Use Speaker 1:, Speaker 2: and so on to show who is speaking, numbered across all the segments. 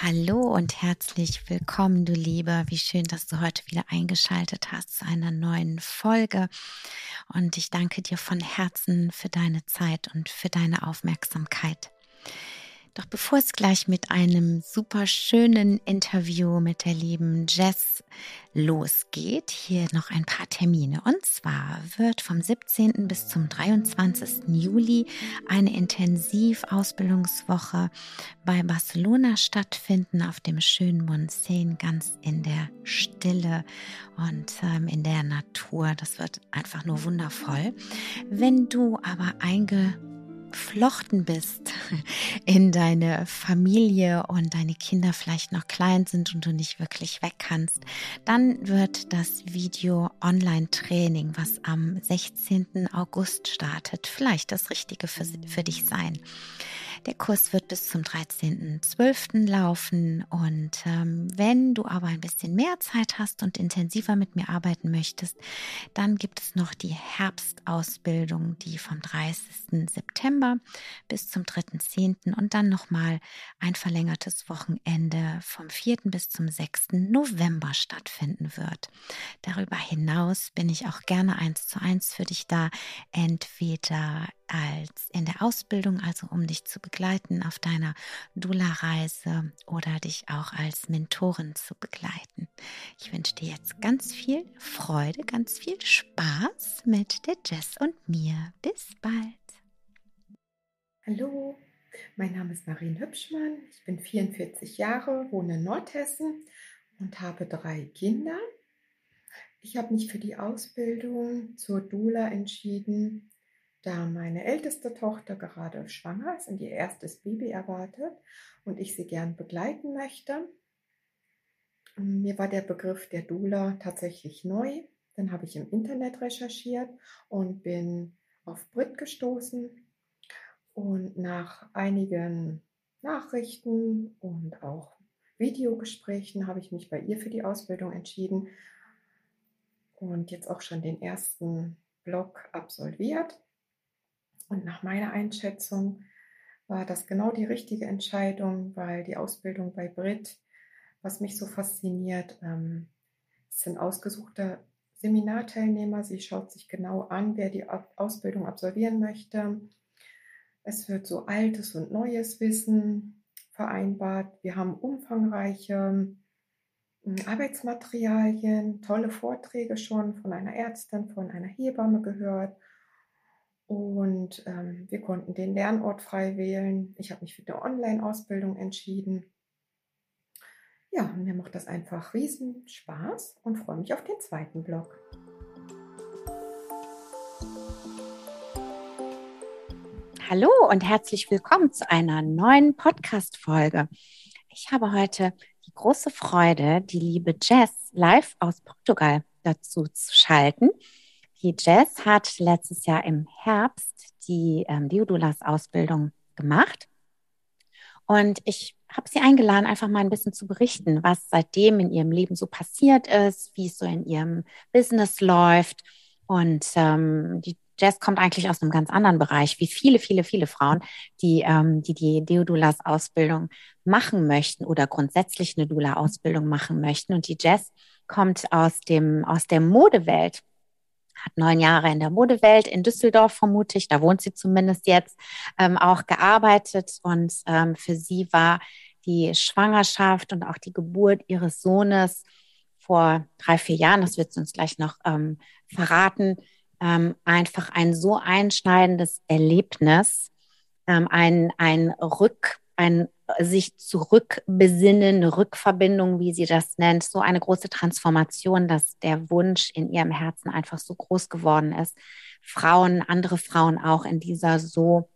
Speaker 1: Hallo und herzlich willkommen, du Liebe. Wie schön, dass du heute wieder eingeschaltet hast zu einer neuen Folge. Und ich danke dir von Herzen für deine Zeit und für deine Aufmerksamkeit. Doch bevor es gleich mit einem super schönen Interview mit der lieben Jess losgeht, hier noch ein paar Termine. Und zwar wird vom 17. bis zum 23. Juli eine Intensivausbildungswoche bei Barcelona stattfinden, auf dem schönen Montseny, ganz in der Stille und ähm, in der Natur. Das wird einfach nur wundervoll. Wenn du aber einge verflochten bist in deine Familie und deine Kinder vielleicht noch klein sind und du nicht wirklich weg kannst, dann wird das Video Online-Training, was am 16. August startet, vielleicht das Richtige für, für dich sein. Der Kurs wird bis zum 13.12. laufen und ähm, wenn du aber ein bisschen mehr Zeit hast und intensiver mit mir arbeiten möchtest, dann gibt es noch die Herbstausbildung, die vom 30. September bis zum 3.10. und dann nochmal ein verlängertes Wochenende vom 4. bis zum 6. November stattfinden wird. Darüber hinaus bin ich auch gerne eins zu eins für dich da, entweder als in der Ausbildung, also um dich zu begleiten auf deiner Dula-Reise oder dich auch als Mentorin zu begleiten. Ich wünsche dir jetzt ganz viel Freude, ganz viel Spaß mit der Jess und mir. Bis bald.
Speaker 2: Hallo, mein Name ist Marien Hübschmann. Ich bin 44 Jahre, wohne in Nordhessen und habe drei Kinder. Ich habe mich für die Ausbildung zur Dula entschieden, da meine älteste Tochter gerade schwanger ist und ihr erstes Baby erwartet und ich sie gern begleiten möchte. Mir war der Begriff der Dula tatsächlich neu. Dann habe ich im Internet recherchiert und bin auf Brit gestoßen. Und nach einigen Nachrichten und auch Videogesprächen habe ich mich bei ihr für die Ausbildung entschieden und jetzt auch schon den ersten Blog absolviert. Und nach meiner Einschätzung war das genau die richtige Entscheidung, weil die Ausbildung bei Brit, was mich so fasziniert, ähm, sind ausgesuchte Seminarteilnehmer. Sie schaut sich genau an, wer die Ausbildung absolvieren möchte. Es wird so altes und neues Wissen vereinbart. Wir haben umfangreiche hm, Arbeitsmaterialien, tolle Vorträge schon von einer Ärztin, von einer Hebamme gehört und ähm, wir konnten den Lernort frei wählen. Ich habe mich für eine Online-Ausbildung entschieden. Ja, mir macht das einfach riesen Spaß und freue mich auf den zweiten Blog.
Speaker 1: Hallo und herzlich willkommen zu einer neuen Podcast-Folge. Ich habe heute die große Freude, die liebe Jess live aus Portugal dazu zu schalten. Die Jess hat letztes Jahr im Herbst die ähm, Deodulas-Ausbildung gemacht. Und ich habe sie eingeladen, einfach mal ein bisschen zu berichten, was seitdem in ihrem Leben so passiert ist, wie es so in ihrem Business läuft. Und ähm, die Jess kommt eigentlich aus einem ganz anderen Bereich, wie viele, viele, viele Frauen, die ähm, die, die Deodulas-Ausbildung machen möchten oder grundsätzlich eine Dula-Ausbildung machen möchten. Und die Jess kommt aus, dem, aus der Modewelt hat neun Jahre in der Modewelt in Düsseldorf vermutlich, da wohnt sie zumindest jetzt, ähm, auch gearbeitet. Und ähm, für sie war die Schwangerschaft und auch die Geburt ihres Sohnes vor drei, vier Jahren, das wird sie uns gleich noch ähm, verraten, ähm, einfach ein so einschneidendes Erlebnis, ähm, ein, ein Rück, ein sich zurückbesinnen, Rückverbindung, wie sie das nennt, so eine große Transformation, dass der Wunsch in ihrem Herzen einfach so groß geworden ist, Frauen, andere Frauen auch in dieser so,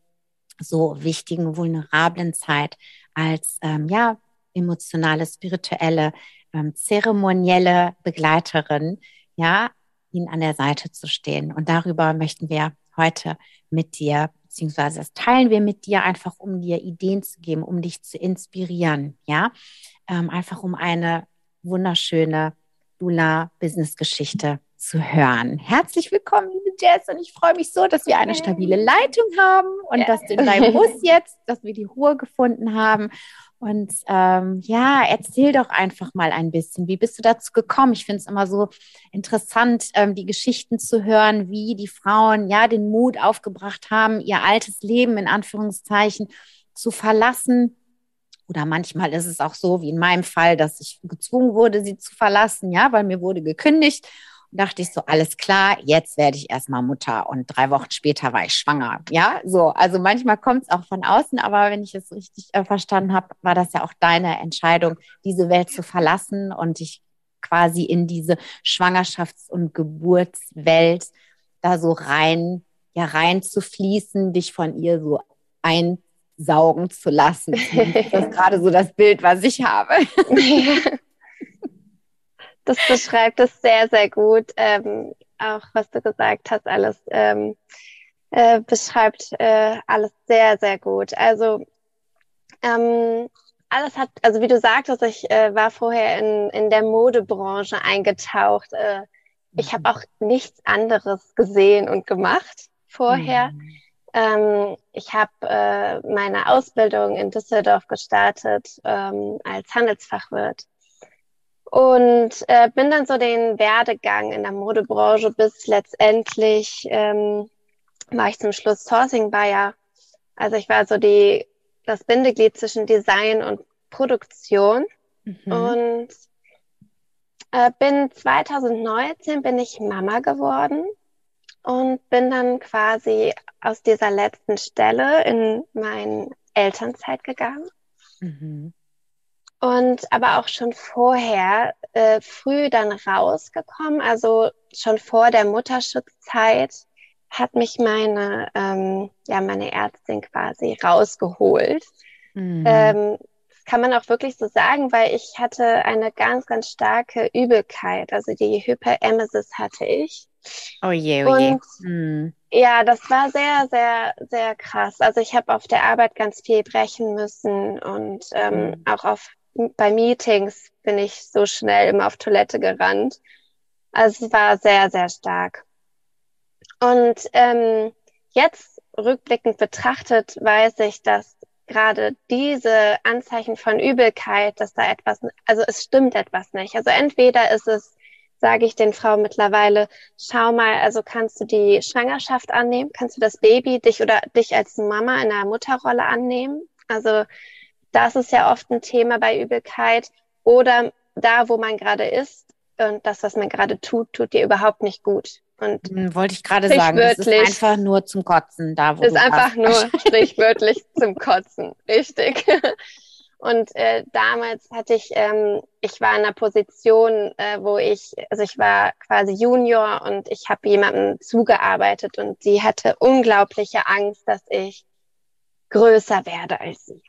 Speaker 1: so wichtigen, vulnerablen Zeit als, ähm, ja, emotionale, spirituelle, ähm, zeremonielle Begleiterin, ja, ihnen an der Seite zu stehen. Und darüber möchten wir heute mit dir, beziehungsweise das teilen wir mit dir einfach, um dir Ideen zu geben, um dich zu inspirieren, ja, ähm, einfach um eine wunderschöne Dula-Business-Geschichte zu hören. Herzlich willkommen, liebe Jess, und ich freue mich so, dass wir eine stabile Leitung haben und ja. dass du in deinem Bus jetzt, dass wir die Ruhe gefunden haben und ähm, ja, erzähl doch einfach mal ein bisschen, wie bist du dazu gekommen? Ich finde es immer so interessant, ähm, die Geschichten zu hören, wie die Frauen ja den Mut aufgebracht haben, ihr altes Leben in Anführungszeichen zu verlassen. Oder manchmal ist es auch so, wie in meinem Fall, dass ich gezwungen wurde, sie zu verlassen, ja, weil mir wurde gekündigt dachte ich so, alles klar, jetzt werde ich erstmal Mutter. Und drei Wochen später war ich schwanger. Ja, so. Also manchmal kommt es auch von außen, aber wenn ich es richtig äh, verstanden habe, war das ja auch deine Entscheidung, diese Welt zu verlassen und dich quasi in diese Schwangerschafts- und Geburtswelt da so rein, ja, rein zu fließen, dich von ihr so einsaugen zu lassen. Das ist gerade so das Bild, was ich habe.
Speaker 3: Das beschreibt es sehr, sehr gut. Ähm, auch was du gesagt hast, alles ähm, äh, beschreibt äh, alles sehr, sehr gut. Also ähm, alles hat, also wie du sagtest, ich äh, war vorher in, in der Modebranche eingetaucht. Äh, ich habe auch nichts anderes gesehen und gemacht vorher. Mhm. Ähm, ich habe äh, meine Ausbildung in Düsseldorf gestartet ähm, als Handelsfachwirt und äh, bin dann so den Werdegang in der Modebranche bis letztendlich ähm, war ich zum Schluss Sourcing Buyer. Also ich war so die das Bindeglied zwischen Design und Produktion mhm. und äh, bin 2019 bin ich Mama geworden und bin dann quasi aus dieser letzten Stelle in meine Elternzeit gegangen. Mhm und aber auch schon vorher äh, früh dann rausgekommen, also schon vor der Mutterschutzzeit hat mich meine ähm, ja meine Ärztin quasi rausgeholt. Mhm. Ähm, das kann man auch wirklich so sagen, weil ich hatte eine ganz ganz starke Übelkeit, also die Hyperemesis hatte ich.
Speaker 1: Oh je, oh je. Und, mhm.
Speaker 3: Ja, das war sehr, sehr, sehr krass. Also ich habe auf der Arbeit ganz viel brechen müssen und ähm, mhm. auch auf bei Meetings bin ich so schnell immer auf Toilette gerannt. Also es war sehr, sehr stark. Und ähm, jetzt rückblickend betrachtet weiß ich, dass gerade diese Anzeichen von Übelkeit, dass da etwas, also es stimmt etwas nicht. Also entweder ist es, sage ich den Frauen mittlerweile, schau mal, also kannst du die Schwangerschaft annehmen, kannst du das Baby dich oder dich als Mama in der Mutterrolle annehmen? Also das ist ja oft ein Thema bei Übelkeit. Oder da, wo man gerade ist und das, was man gerade tut, tut dir überhaupt nicht gut. Und
Speaker 1: hm, wollte ich gerade sagen, das ist einfach nur zum Kotzen da, wo
Speaker 3: ist einfach hast. nur sprichwörtlich zum Kotzen, richtig. Und äh, damals hatte ich, ähm, ich war in einer Position, äh, wo ich, also ich war quasi Junior und ich habe jemandem zugearbeitet und sie hatte unglaubliche Angst, dass ich größer werde als sie.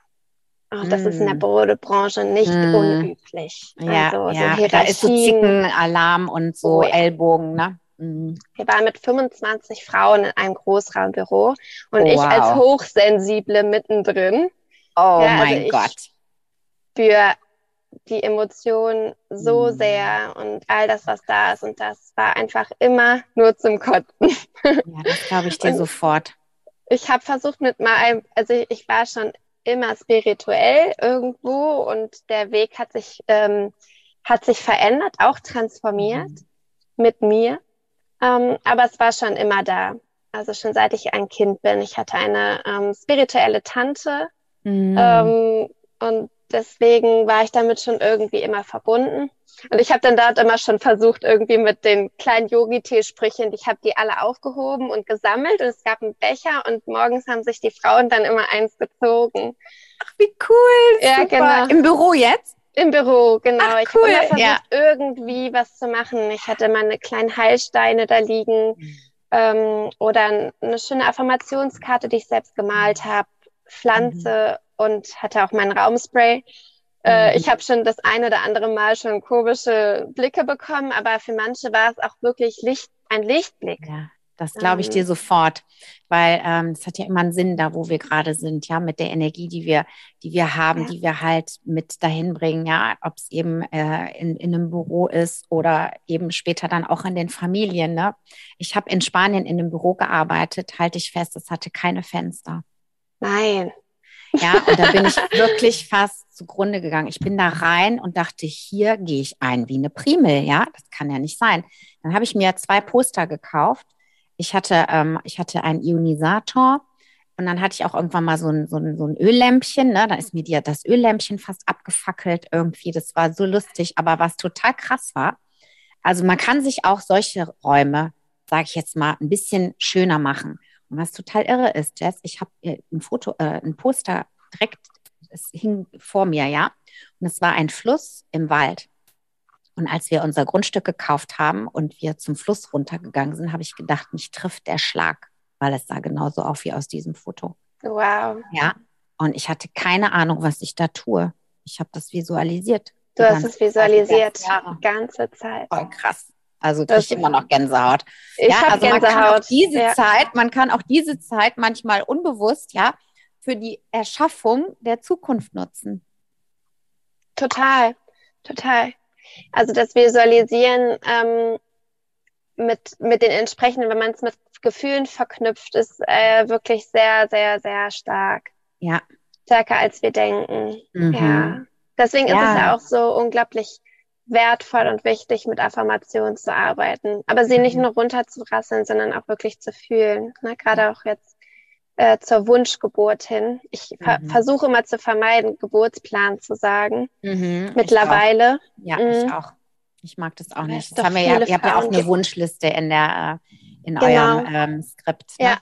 Speaker 3: Oh, das mm. ist in der Modebranche hm. nicht mm. unüblich.
Speaker 1: Ja, also, ja. So da ist so Zicken, Alarm und so oh, ja. Ellbogen, ne?
Speaker 3: Mm. Wir waren mit 25 Frauen in einem Großraumbüro und oh, ich wow. als Hochsensible mittendrin.
Speaker 1: Oh ja, also mein Gott.
Speaker 3: Für die Emotionen so sehr und all das, was da ist. Und das war einfach immer nur zum Kotzen.
Speaker 1: Ja, das glaube ich dir und sofort.
Speaker 3: Ich habe versucht mit mal, also ich war schon immer spirituell irgendwo und der Weg hat sich, ähm, hat sich verändert, auch transformiert mhm. mit mir. Ähm, aber es war schon immer da. Also schon seit ich ein Kind bin. Ich hatte eine ähm, spirituelle Tante mhm. ähm, und deswegen war ich damit schon irgendwie immer verbunden. Und ich habe dann dort immer schon versucht, irgendwie mit den kleinen Yogi-Tee-Sprüchen, ich habe die alle aufgehoben und gesammelt und es gab einen Becher und morgens haben sich die Frauen dann immer eins gezogen.
Speaker 1: Ach, wie cool.
Speaker 3: Ja, super. genau.
Speaker 1: Im Büro jetzt?
Speaker 3: Im Büro, genau.
Speaker 1: Ach,
Speaker 3: ich
Speaker 1: cool.
Speaker 3: habe immer versucht,
Speaker 1: Ja.
Speaker 3: irgendwie was zu machen. Ich hatte meine kleinen Heilsteine da liegen ähm, oder eine schöne Affirmationskarte, die ich selbst gemalt habe, Pflanze und hatte auch mein Raumspray. Äh,
Speaker 1: Mhm.
Speaker 3: ich habe schon das ein oder andere Mal schon komische Blicke bekommen, aber für manche war es auch wirklich Licht, ein Lichtblick.
Speaker 1: Ja, das glaube ich
Speaker 3: Ähm.
Speaker 1: dir sofort, weil ähm, es hat ja immer einen Sinn da, wo wir gerade sind, ja, mit der Energie, die wir, die wir haben,
Speaker 3: Ja.
Speaker 1: die wir halt mit dahin bringen, ja, ob es eben äh, in, in einem Büro ist oder eben später dann auch in den Familien. Ne? Ich habe in Spanien in einem Büro gearbeitet, halte ich fest, es hatte keine Fenster.
Speaker 3: Nein.
Speaker 1: Ja, und da bin ich wirklich fast zugrunde gegangen. Ich bin da rein und dachte, hier gehe ich ein wie eine Primel. Ja, das kann ja nicht sein. Dann habe ich mir zwei Poster gekauft. Ich hatte, ähm, ich hatte einen Ionisator und dann hatte ich auch irgendwann mal so ein, so ein, so ein Öllämpchen. Ne? Da ist mir die, das Öllämpchen fast abgefackelt irgendwie. Das war so lustig. Aber was total krass war, also man kann sich auch solche Räume, sage ich jetzt mal, ein bisschen schöner machen. Und was total irre ist, Jess, ich habe ein Foto, äh, ein Poster direkt, es hing vor mir, ja. Und es war ein Fluss im Wald. Und als wir unser Grundstück gekauft haben und wir zum Fluss runtergegangen sind, habe ich gedacht, mich trifft der Schlag, weil es sah genauso aus wie aus diesem Foto.
Speaker 3: Wow.
Speaker 1: Ja. Und ich hatte keine Ahnung, was ich da tue. Ich habe das visualisiert.
Speaker 3: Du hast es visualisiert.
Speaker 1: Die.
Speaker 3: Ganze Zeit.
Speaker 1: Voll krass. Also
Speaker 3: Das-
Speaker 1: kriege ich immer noch Gänsehaut.
Speaker 3: Ich
Speaker 1: ja, also man kann auch
Speaker 3: Gänsehaut.
Speaker 1: diese
Speaker 3: ja.
Speaker 1: Zeit, man kann auch diese Zeit manchmal unbewusst, ja, für die Erschaffung der Zukunft nutzen.
Speaker 3: Total, total. Also das Visualisieren ähm, mit, mit den entsprechenden, wenn man es mit Gefühlen verknüpft, ist äh, wirklich sehr, sehr, sehr stark.
Speaker 1: Ja.
Speaker 3: Stärker als wir denken.
Speaker 1: Mhm.
Speaker 3: Ja. Deswegen ist
Speaker 1: Ja.
Speaker 3: es ja auch so unglaublich wertvoll und wichtig, mit Affirmationen zu arbeiten. Aber sie nicht
Speaker 1: Mhm.
Speaker 3: nur runterzurasseln, sondern auch wirklich zu fühlen. Ne? Gerade auch jetzt äh, zur Wunschgeburt hin. Ich ver
Speaker 1: Mhm.
Speaker 3: versuche immer zu vermeiden, Geburtsplan zu sagen.
Speaker 1: Mhm.
Speaker 3: Mittlerweile.
Speaker 1: Ich. Ja, ich
Speaker 3: Mhm.
Speaker 1: auch. Ich mag das auch nicht. Das haben wir ja, ihr habt ja auch eine. Wunschliste in der äh, in
Speaker 3: Genau.
Speaker 1: eurem ähm, Skript. Ne?
Speaker 3: Ja.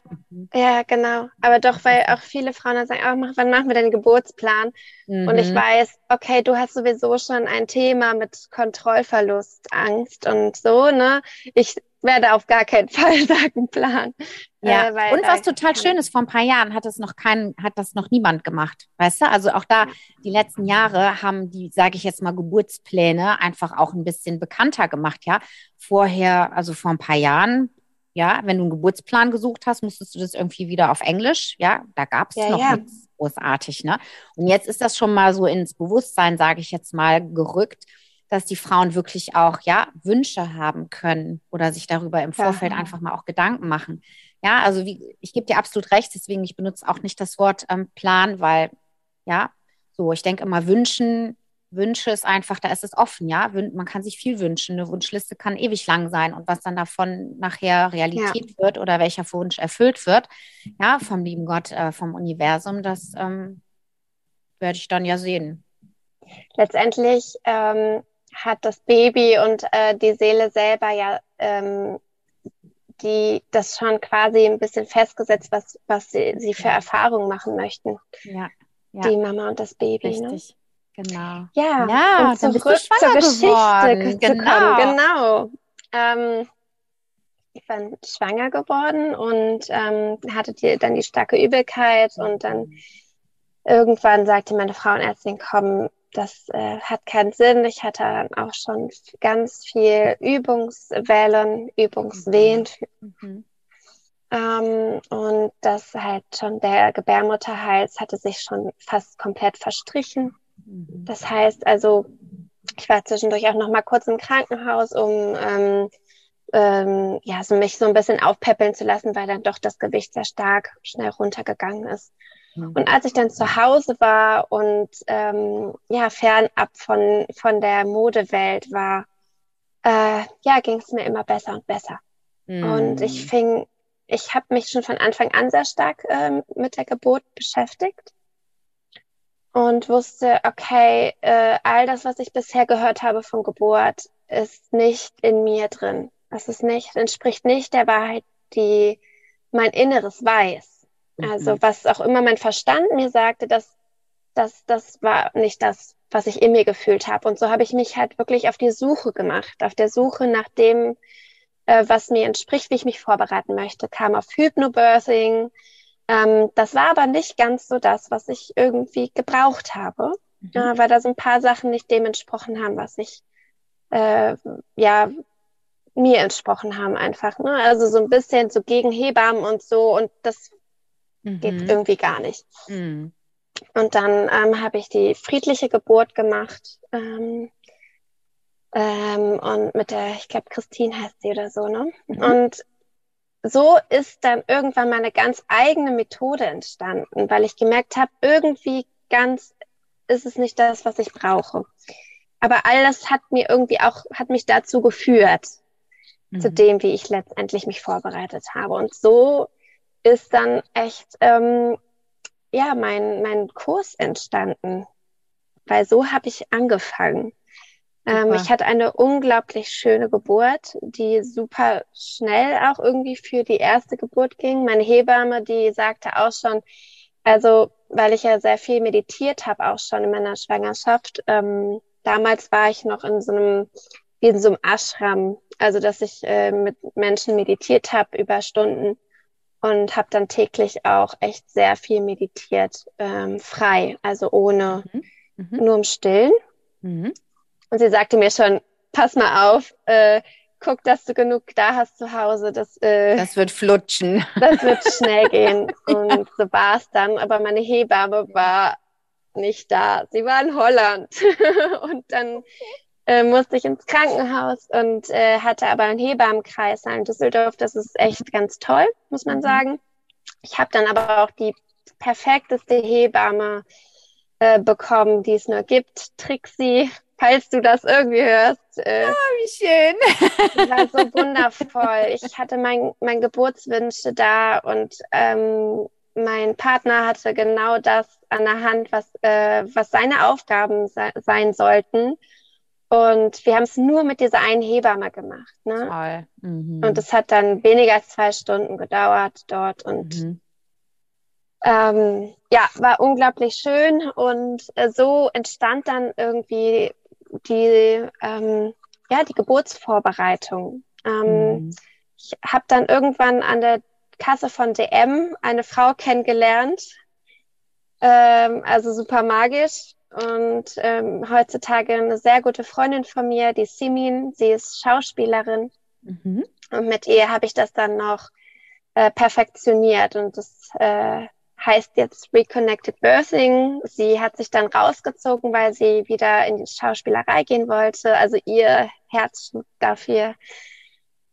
Speaker 3: Ja, genau. Aber doch, weil auch viele Frauen dann sagen, oh, wann machen wir denn den Geburtsplan?
Speaker 1: Mhm.
Speaker 3: Und ich weiß, okay, du hast sowieso schon ein Thema mit Kontrollverlust, Angst und so, ne? Ich werde auf gar keinen Fall sagen, Plan.
Speaker 1: Ja,
Speaker 3: Äh,
Speaker 1: und was total schön ist, vor ein paar Jahren hat das noch kein, hat das noch niemand gemacht. Weißt du? Also auch da, die letzten Jahre haben die, sage ich jetzt mal, Geburtspläne einfach auch ein bisschen bekannter gemacht, ja. Vorher, also vor ein paar Jahren, ja, wenn du einen Geburtsplan gesucht hast, musstest du das irgendwie wieder auf Englisch, ja, da gab es
Speaker 3: Ja,
Speaker 1: noch
Speaker 3: ja.
Speaker 1: nichts großartig, ne? Und jetzt ist das schon mal so ins Bewusstsein, sage ich jetzt mal, gerückt, dass die Frauen wirklich auch, ja, Wünsche haben können oder sich darüber im
Speaker 3: Ja.
Speaker 1: Vorfeld einfach mal auch Gedanken machen. Ja, also wie, ich gebe dir absolut recht, deswegen ich benutze auch nicht das Wort ähm, Plan, weil, ja, so, ich denke immer, wünschen, Wünsche ist einfach, da ist es offen, ja. Man kann sich viel wünschen. Eine Wunschliste kann ewig lang sein und was dann davon nachher Realität wird oder welcher Wunsch erfüllt wird, ja, vom lieben Gott, äh, vom Universum, das ähm, werde ich dann ja sehen.
Speaker 3: Letztendlich ähm, hat das Baby und äh, die Seele selber ja ähm, die das schon quasi ein bisschen festgesetzt, was, was sie, sie für Erfahrungen machen möchten.
Speaker 1: Ja, ja.
Speaker 3: Die Mama und das Baby. Ne?
Speaker 1: Genau.
Speaker 3: Ja,
Speaker 1: Ja, du
Speaker 3: zurück zur Geschichte
Speaker 1: geworden. Genau.
Speaker 3: Genau. Ähm, ich bin schwanger geworden und ähm, hatte die, dann die starke Übelkeit und dann irgendwann sagte meine Frauenärztin, komm, das äh, hat keinen Sinn. Ich hatte dann auch schon ganz viel Übungswellen, Übungswehen
Speaker 1: Mhm.
Speaker 3: ähm, und das halt schon der Gebärmutterhals hatte sich schon fast komplett verstrichen.
Speaker 1: Mhm.
Speaker 3: Das heißt also, ich war zwischendurch auch noch mal kurz im Krankenhaus, um ähm, ähm, ja, so mich so ein bisschen aufpäppeln zu lassen, weil dann doch das Gewicht sehr stark schnell runtergegangen ist.
Speaker 1: Mhm.
Speaker 3: Und als ich dann zu Hause war und ähm, ja fernab von von der Modewelt war, äh, ja, ging es mir immer besser und besser. Und
Speaker 1: Mhm.
Speaker 3: ich fing, ich habe mich schon von Anfang an sehr stark ähm, mit der Geburt beschäftigt. Und wusste, okay, äh, all das, was ich bisher gehört habe von Geburt, ist nicht in mir drin. Das ist nicht, entspricht nicht der Wahrheit, die mein Inneres weiß. Mhm. Also was auch immer mein Verstand mir sagte, das, das, das war nicht das, was ich in mir gefühlt habe. Und so habe ich mich halt wirklich auf die Suche gemacht, auf der Suche nach dem, äh, was mir entspricht, wie ich mich vorbereiten möchte, kam auf Hypnobirthing. Ähm, das war aber nicht ganz so das, was ich irgendwie gebraucht habe, mhm. äh, weil da so ein paar Sachen nicht dem entsprochen haben, was ich äh, ja mir entsprochen haben einfach. Ne? Also so ein bisschen so gegen Hebammen und so und das mhm. geht irgendwie gar nicht. Mhm. Und dann ähm, habe ich die friedliche Geburt gemacht. Ähm, ähm, und mit der, ich glaube, Christine heißt sie oder so, ne? Mhm. Und so ist dann irgendwann meine ganz eigene Methode entstanden, weil ich gemerkt habe, irgendwie ganz ist es nicht das, was ich brauche. Aber all das hat mir irgendwie auch, hat mich dazu geführt, mhm. zu dem, wie ich letztendlich mich vorbereitet habe. Und so ist dann echt, ähm, ja, mein, mein Kurs entstanden. Weil so habe ich angefangen. Ähm, ich hatte eine unglaublich schöne Geburt, die super schnell auch irgendwie für die erste Geburt ging. Meine Hebamme, die sagte auch schon, also weil ich ja sehr viel meditiert habe, auch schon in meiner Schwangerschaft. Ähm, damals war ich noch in so einem, wie in so einem Ashram, also dass ich äh, mit Menschen meditiert habe über Stunden und habe dann täglich auch echt sehr viel meditiert, ähm, frei, also ohne, mhm. Mhm. nur im Stillen. Mhm. Und sie sagte mir schon, pass mal auf, äh, guck, dass du genug da hast zu Hause. Das,
Speaker 1: äh, das wird flutschen.
Speaker 3: Das wird schnell gehen. Und so war es dann. Aber meine Hebamme war nicht da. Sie war in Holland. und dann äh, musste ich ins Krankenhaus und äh, hatte aber einen Hebammenkreis in Düsseldorf. Das ist echt ganz toll, muss man mhm. sagen. Ich habe dann aber auch die perfekteste Hebamme äh, bekommen, die es nur gibt. Trixie falls du das irgendwie hörst.
Speaker 1: Äh, oh, wie schön.
Speaker 3: War so wundervoll. Ich hatte mein, mein Geburtswünsche da und ähm, mein Partner hatte genau das an der Hand, was, äh, was seine Aufgaben se sein sollten. Und wir haben es nur mit dieser einen Hebamme gemacht. Ne? Toll. Mhm. Und es hat dann weniger als zwei Stunden gedauert dort. Und mhm. ähm, ja, war unglaublich schön. Und äh, so entstand dann irgendwie die, ähm, ja, die Geburtsvorbereitung. Ähm, mhm. Ich habe dann irgendwann an der Kasse von DM eine Frau kennengelernt, ähm, also super magisch. Und ähm, heutzutage eine sehr gute Freundin von mir, die Simin, sie ist Schauspielerin. Mhm. Und mit ihr habe ich das dann noch äh, perfektioniert. Und das äh, heißt jetzt Reconnected Birthing. Sie hat sich dann rausgezogen, weil sie wieder in die Schauspielerei gehen wollte, also ihr Herz dafür.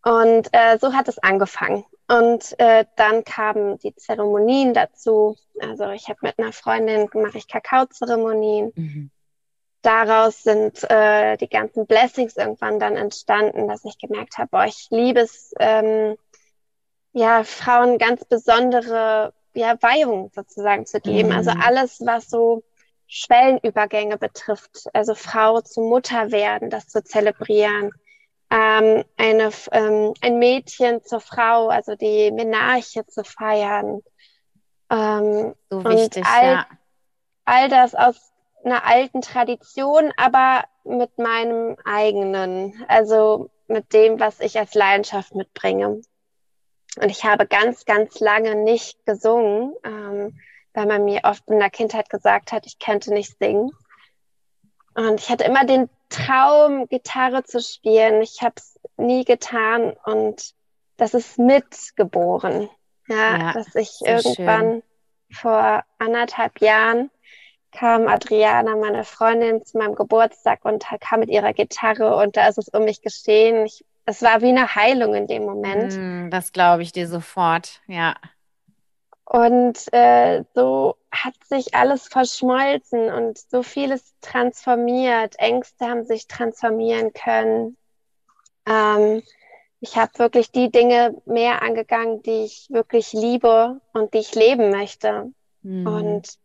Speaker 3: Und äh, so hat es angefangen. Und äh, dann kamen die Zeremonien dazu. Also ich habe mit einer Freundin mache ich Kakaozeremonien. Mhm. Daraus sind äh, die ganzen Blessings irgendwann dann entstanden, dass ich gemerkt habe, boah, ich liebe es, ähm, ja, Frauen ganz besondere ja, Weihung sozusagen zu geben. Also mhm. Also alles, was so Schwellenübergänge betrifft, also Frau zu Mutter werden, das zu zelebrieren. Ähm, eine, ähm, ein Mädchen zur Frau, also die Menarche zu feiern.
Speaker 1: Ähm, so wichtig,
Speaker 3: all,
Speaker 1: ja.
Speaker 3: All das aus einer alten Tradition, aber mit meinem eigenen, also mit dem, was ich als Leidenschaft mitbringe. Und ich habe ganz, ganz lange nicht gesungen, ähm, weil man mir oft in der Kindheit gesagt hat, ich könnte nicht singen. Und ich hatte immer den Traum, Gitarre zu spielen. Ich habe es nie getan und das ist mitgeboren. Ja, ja dass ich irgendwann schön. vor anderthalb Jahren kam Adriana, meine Freundin, zu meinem Geburtstag und kam mit ihrer Gitarre und da ist es um mich geschehen. Ich es war wie eine Heilung in dem Moment.
Speaker 1: Mm, das glaube ich dir sofort, ja.
Speaker 3: Und äh, so hat sich alles verschmolzen und so vieles transformiert. Ängste haben sich transformieren können. Ähm, ich habe wirklich die Dinge mehr angegangen, die ich wirklich liebe und die ich leben möchte. Mhm. Und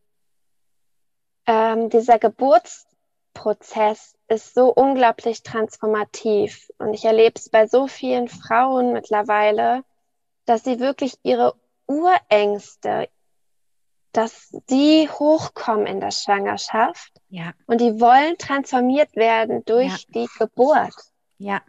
Speaker 3: ähm, dieser Geburtsprozess ist so unglaublich transformativ. Und ich erlebe es bei so vielen Frauen mittlerweile, dass sie wirklich ihre Urängste, dass die hochkommen in der Schwangerschaft.
Speaker 1: Ja.
Speaker 3: Und die wollen transformiert werden durch ja. die Geburt.
Speaker 1: Ja.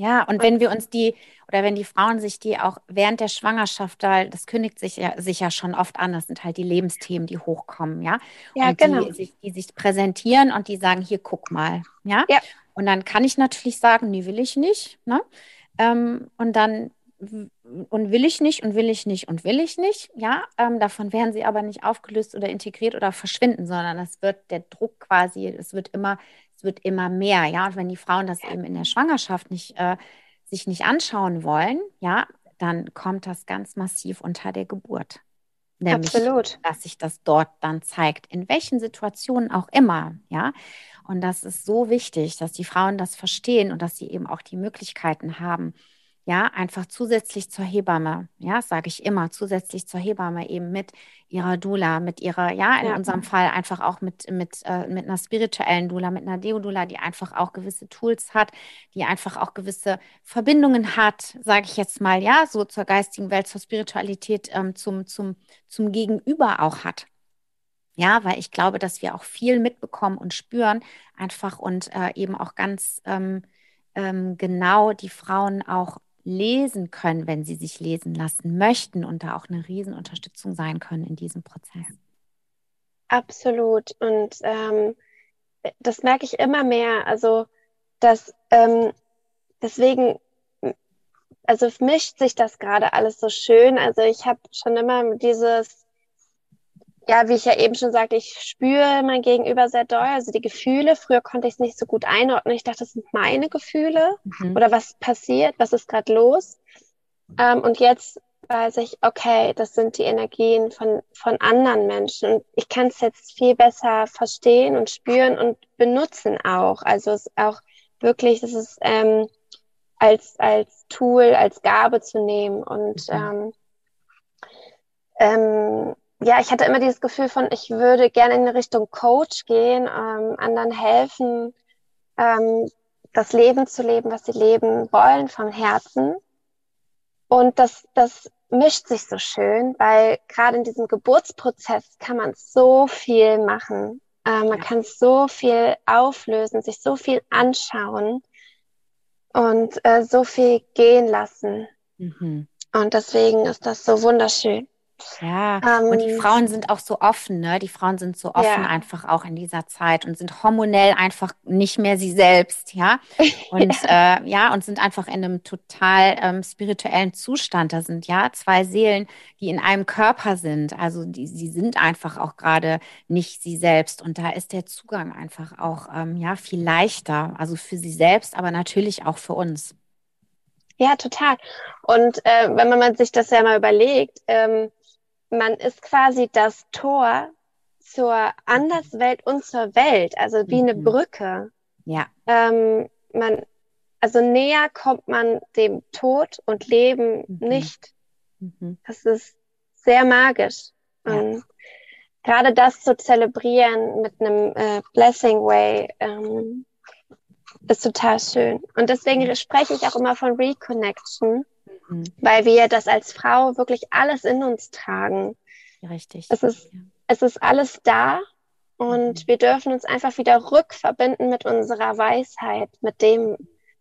Speaker 1: Ja, und wenn wir uns die, oder wenn die Frauen sich die auch während der Schwangerschaft, das kündigt sich ja, sich ja schon oft an, das sind halt die Lebensthemen, die hochkommen, ja.
Speaker 3: Ja,
Speaker 1: und
Speaker 3: genau.
Speaker 1: Die sich, die sich präsentieren und die sagen, hier, guck mal, ja.
Speaker 3: Ja.
Speaker 1: Und dann kann ich natürlich sagen, nee, will ich nicht, ne? Ähm, und dann und will ich nicht und will ich nicht und will ich nicht, ja, ähm, davon werden sie aber nicht aufgelöst oder integriert oder verschwinden, sondern es wird der Druck quasi, es wird immer, es wird immer mehr, ja, und wenn die Frauen das eben in der Schwangerschaft nicht, äh, sich nicht anschauen wollen, ja, dann kommt das ganz massiv unter der Geburt. Nämlich,
Speaker 3: Absolut.
Speaker 1: dass sich das dort dann zeigt, in welchen Situationen auch immer, ja. Und das ist so wichtig, dass die Frauen das verstehen und dass sie eben auch die Möglichkeiten haben, ja, einfach zusätzlich zur Hebamme, ja, sage ich immer, zusätzlich zur Hebamme eben mit ihrer Dula, mit ihrer, ja, in ja. unserem Fall einfach auch mit, mit, äh, mit einer spirituellen Dula, mit einer Deodula, die einfach auch gewisse Tools hat, die einfach auch gewisse Verbindungen hat, sage ich jetzt mal, ja, so zur geistigen Welt, zur Spiritualität, ähm, zum, zum, zum Gegenüber auch hat. Ja, weil ich glaube, dass wir auch viel mitbekommen und spüren, einfach und äh, eben auch ganz ähm, ähm, genau die Frauen auch lesen können, wenn sie sich lesen lassen möchten und da auch eine Riesenunterstützung sein können in diesem Prozess.
Speaker 3: Absolut. Und ähm, das merke ich immer mehr. Also, dass ähm, deswegen, also mischt sich das gerade alles so schön. Also ich habe schon immer dieses ja, wie ich ja eben schon sagte, ich spüre mein Gegenüber sehr doll. Also die Gefühle, früher konnte ich es nicht so gut einordnen. Ich dachte, das sind meine Gefühle mhm. oder was passiert, was ist gerade los. Ähm, und jetzt weiß ich, okay, das sind die Energien von, von anderen Menschen. Und ich kann es jetzt viel besser verstehen und spüren und benutzen auch. Also es ist auch wirklich, das ist ähm, als, als Tool, als Gabe zu nehmen und mhm. ähm, ähm, ja, ich hatte immer dieses Gefühl von, ich würde gerne in Richtung Coach gehen, ähm, anderen helfen, ähm, das Leben zu leben, was sie leben wollen vom Herzen. Und das, das mischt sich so schön, weil gerade in diesem Geburtsprozess kann man so viel machen. Äh, man kann so viel auflösen, sich so viel anschauen und äh, so viel gehen lassen. Mhm. Und deswegen ist das so wunderschön.
Speaker 1: Ja, ähm, und die ähm, Frauen sind auch so offen, ne? Die Frauen sind so offen ja. einfach auch in dieser Zeit und sind hormonell einfach nicht mehr sie selbst, ja. Und ja, äh, ja und sind einfach in einem total ähm, spirituellen Zustand. Da sind ja zwei Seelen, die in einem Körper sind. Also die, sie sind einfach auch gerade nicht sie selbst. Und da ist der Zugang einfach auch ähm, ja viel leichter. Also für sie selbst, aber natürlich auch für uns.
Speaker 3: Ja, total. Und äh, wenn man sich das ja mal überlegt, ähm, man ist quasi das Tor zur Anderswelt und zur Welt, also wie mhm. eine Brücke.
Speaker 1: Ja.
Speaker 3: Ähm, man, also näher kommt man dem Tod und Leben mhm. nicht. Mhm. Das ist sehr magisch. Ja. gerade das zu zelebrieren mit einem äh, Blessing Way ähm, ist total schön. Und deswegen spreche ich auch immer von Reconnection, mhm. weil wir das als Frau wirklich alles in uns tragen.
Speaker 1: Richtig.
Speaker 3: Es ist, ja. es ist alles da und mhm. wir dürfen uns einfach wieder rückverbinden mit unserer Weisheit, mit dem,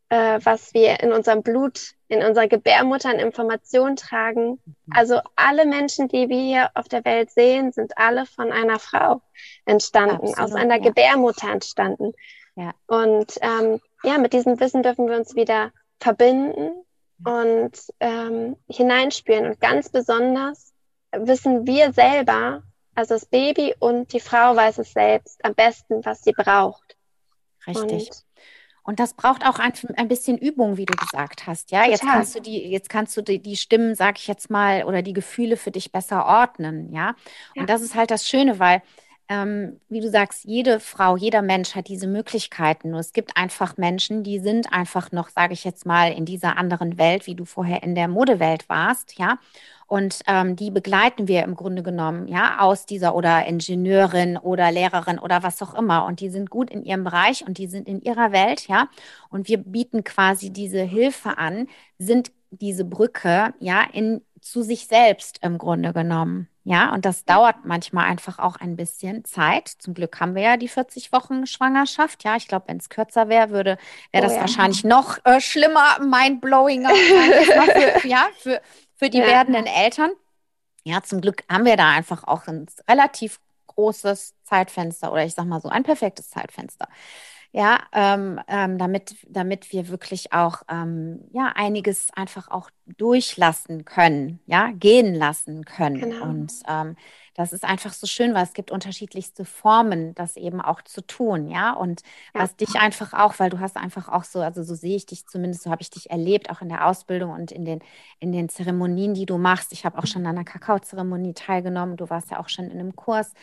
Speaker 3: äh, was wir in unserem Blut, in unserer Gebärmutter an Informationen tragen. Mhm. Also alle Menschen, die wir hier auf der Welt sehen, sind alle von einer Frau entstanden, Absolut, aus einer ja. Gebärmutter entstanden.
Speaker 1: Ja.
Speaker 3: Und ähm, ja, mit diesem Wissen dürfen wir uns wieder verbinden und ähm, hineinspüren. Und ganz besonders wissen wir selber, also das Baby und die Frau weiß es selbst am besten, was sie braucht.
Speaker 1: Richtig. Und, und das braucht auch ein, ein, bisschen Übung, wie du gesagt hast. Ja, jetzt kannst du die, jetzt kannst du die, die Stimmen, sag ich jetzt mal, oder die Gefühle für dich besser ordnen. Ja, und ja. das ist halt das Schöne, weil ähm, wie du sagst, jede Frau, jeder Mensch hat diese Möglichkeiten. Nur es gibt einfach Menschen, die sind einfach noch, sage ich jetzt mal, in dieser anderen Welt, wie du vorher in der Modewelt warst, ja. Und ähm, die begleiten wir im Grunde genommen, ja, aus dieser oder Ingenieurin oder Lehrerin oder was auch immer. Und die sind gut in ihrem Bereich und die sind in ihrer Welt, ja. Und wir bieten quasi diese Hilfe an, sind diese Brücke, ja, in, zu sich selbst im Grunde genommen. Ja, und das dauert manchmal einfach auch ein bisschen Zeit. Zum Glück haben wir ja die 40 Wochen Schwangerschaft. Ja, ich glaube, wenn es kürzer wäre, würde wäre das oh, ja. wahrscheinlich noch äh, schlimmer, mindblowinger. für, ja, für, für die ja. werdenden Eltern. Ja, zum Glück haben wir da einfach auch ein relativ großes Zeitfenster oder ich sag mal so ein perfektes Zeitfenster ja, ähm, ähm, damit, damit wir wirklich auch ähm, ja, einiges einfach auch durchlassen können, ja, gehen lassen können. Genau. Und ähm, das ist einfach so schön, weil es gibt unterschiedlichste Formen, das eben auch zu tun, ja. Und ja. was dich einfach auch, weil du hast einfach auch so, also so sehe ich dich zumindest, so habe ich dich erlebt, auch in der Ausbildung und in den, in den Zeremonien, die du machst. Ich habe auch schon an einer Kakaozeremonie teilgenommen. Du warst ja auch schon in einem Kurs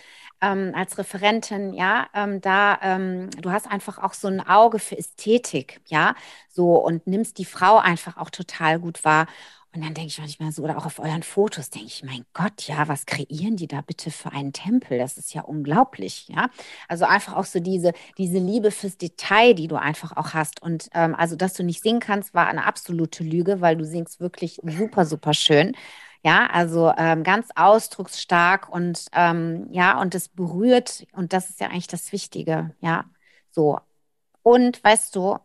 Speaker 1: ähm, als Referentin, ja. Ähm, da, ähm, du hast einfach auch so ein Auge für Ästhetik, ja. So und nimmst die Frau einfach auch total gut wahr. Und dann denke ich manchmal so, oder auch auf euren Fotos denke ich, mein Gott, ja, was kreieren die da bitte für einen Tempel? Das ist ja unglaublich, ja. Also einfach auch so diese, diese Liebe fürs Detail, die du einfach auch hast. Und ähm, also, dass du nicht singen kannst, war eine absolute Lüge, weil du singst wirklich super, super schön. Ja, also ähm, ganz ausdrucksstark und ähm, ja, und es berührt, und das ist ja eigentlich das Wichtige, ja. So. Und weißt du,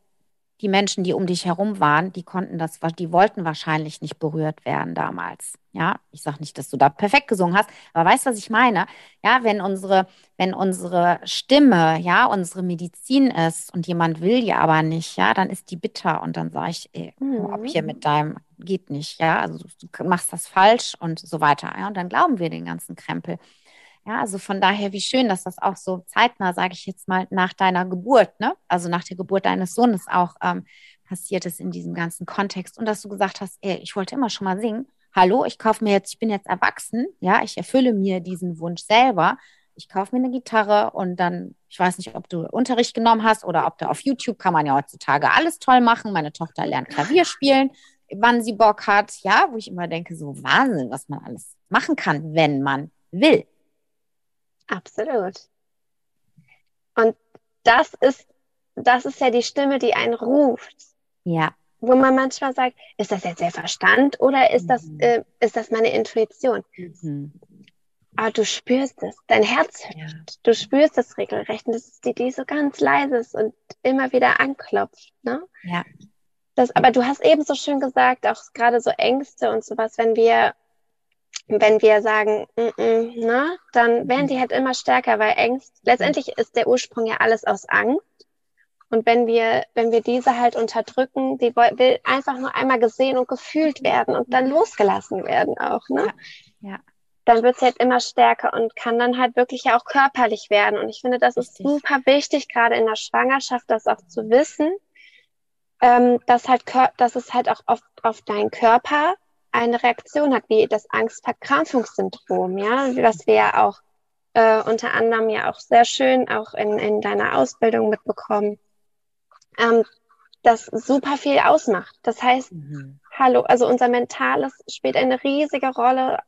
Speaker 1: die Menschen, die um dich herum waren, die konnten das, die wollten wahrscheinlich nicht berührt werden damals. Ja, ich sage nicht, dass du da perfekt gesungen hast, aber weißt, was ich meine? Ja, wenn unsere, wenn unsere Stimme, ja, unsere Medizin ist und jemand will ja aber nicht, ja, dann ist die bitter und dann sage ich, ey, mhm. ab hier mit deinem, geht nicht, ja, also du machst das falsch und so weiter. Ja, und dann glauben wir den ganzen Krempel. Ja, also von daher, wie schön, dass das auch so zeitnah, sage ich jetzt mal, nach deiner Geburt, ne? also nach der Geburt deines Sohnes auch ähm, passiert ist in diesem ganzen Kontext und dass du gesagt hast, ey, ich wollte immer schon mal singen. Hallo, ich kaufe mir jetzt, ich bin jetzt erwachsen, ja, ich erfülle mir diesen Wunsch selber. Ich kaufe mir eine Gitarre und dann, ich weiß nicht, ob du Unterricht genommen hast oder ob du auf YouTube kann man ja heutzutage alles toll machen. Meine Tochter lernt Klavier spielen, wann sie Bock hat, ja, wo ich immer denke, so Wahnsinn, was man alles machen kann, wenn man will.
Speaker 3: Absolut. Und das ist, das ist ja die Stimme, die einen ruft.
Speaker 1: Ja.
Speaker 3: Wo man manchmal sagt, ist das jetzt der Verstand oder ist das, mhm. äh, ist das meine Intuition? Mhm. Aber du spürst es, dein Herz hört. Ja. Du spürst es regelrecht und das ist die, die so ganz leise ist und immer wieder anklopft. Ne?
Speaker 1: Ja.
Speaker 3: Das, aber du hast eben so schön gesagt, auch gerade so Ängste und sowas, wenn wir wenn wir sagen, mm -mm, na, ne, dann werden die halt immer stärker, weil Angst, letztendlich ist der Ursprung ja alles aus Angst. Und wenn wir, wenn wir diese halt unterdrücken, die will einfach nur einmal gesehen und gefühlt werden und dann losgelassen werden auch, ne?
Speaker 1: Ja. ja.
Speaker 3: Dann wird sie halt immer stärker und kann dann halt wirklich ja auch körperlich werden. Und ich finde, das Richtig. ist super wichtig, gerade in der Schwangerschaft, das auch zu wissen, ähm, dass halt, dass es halt auch oft auf deinen Körper eine Reaktion hat, wie das Angstverkrampfungssyndrom, ja, was wir ja auch äh, unter anderem ja auch sehr schön auch in, in deiner Ausbildung mitbekommen, ähm, das super viel ausmacht. Das heißt, mhm. hallo, also unser Mentales spielt eine riesige Rolle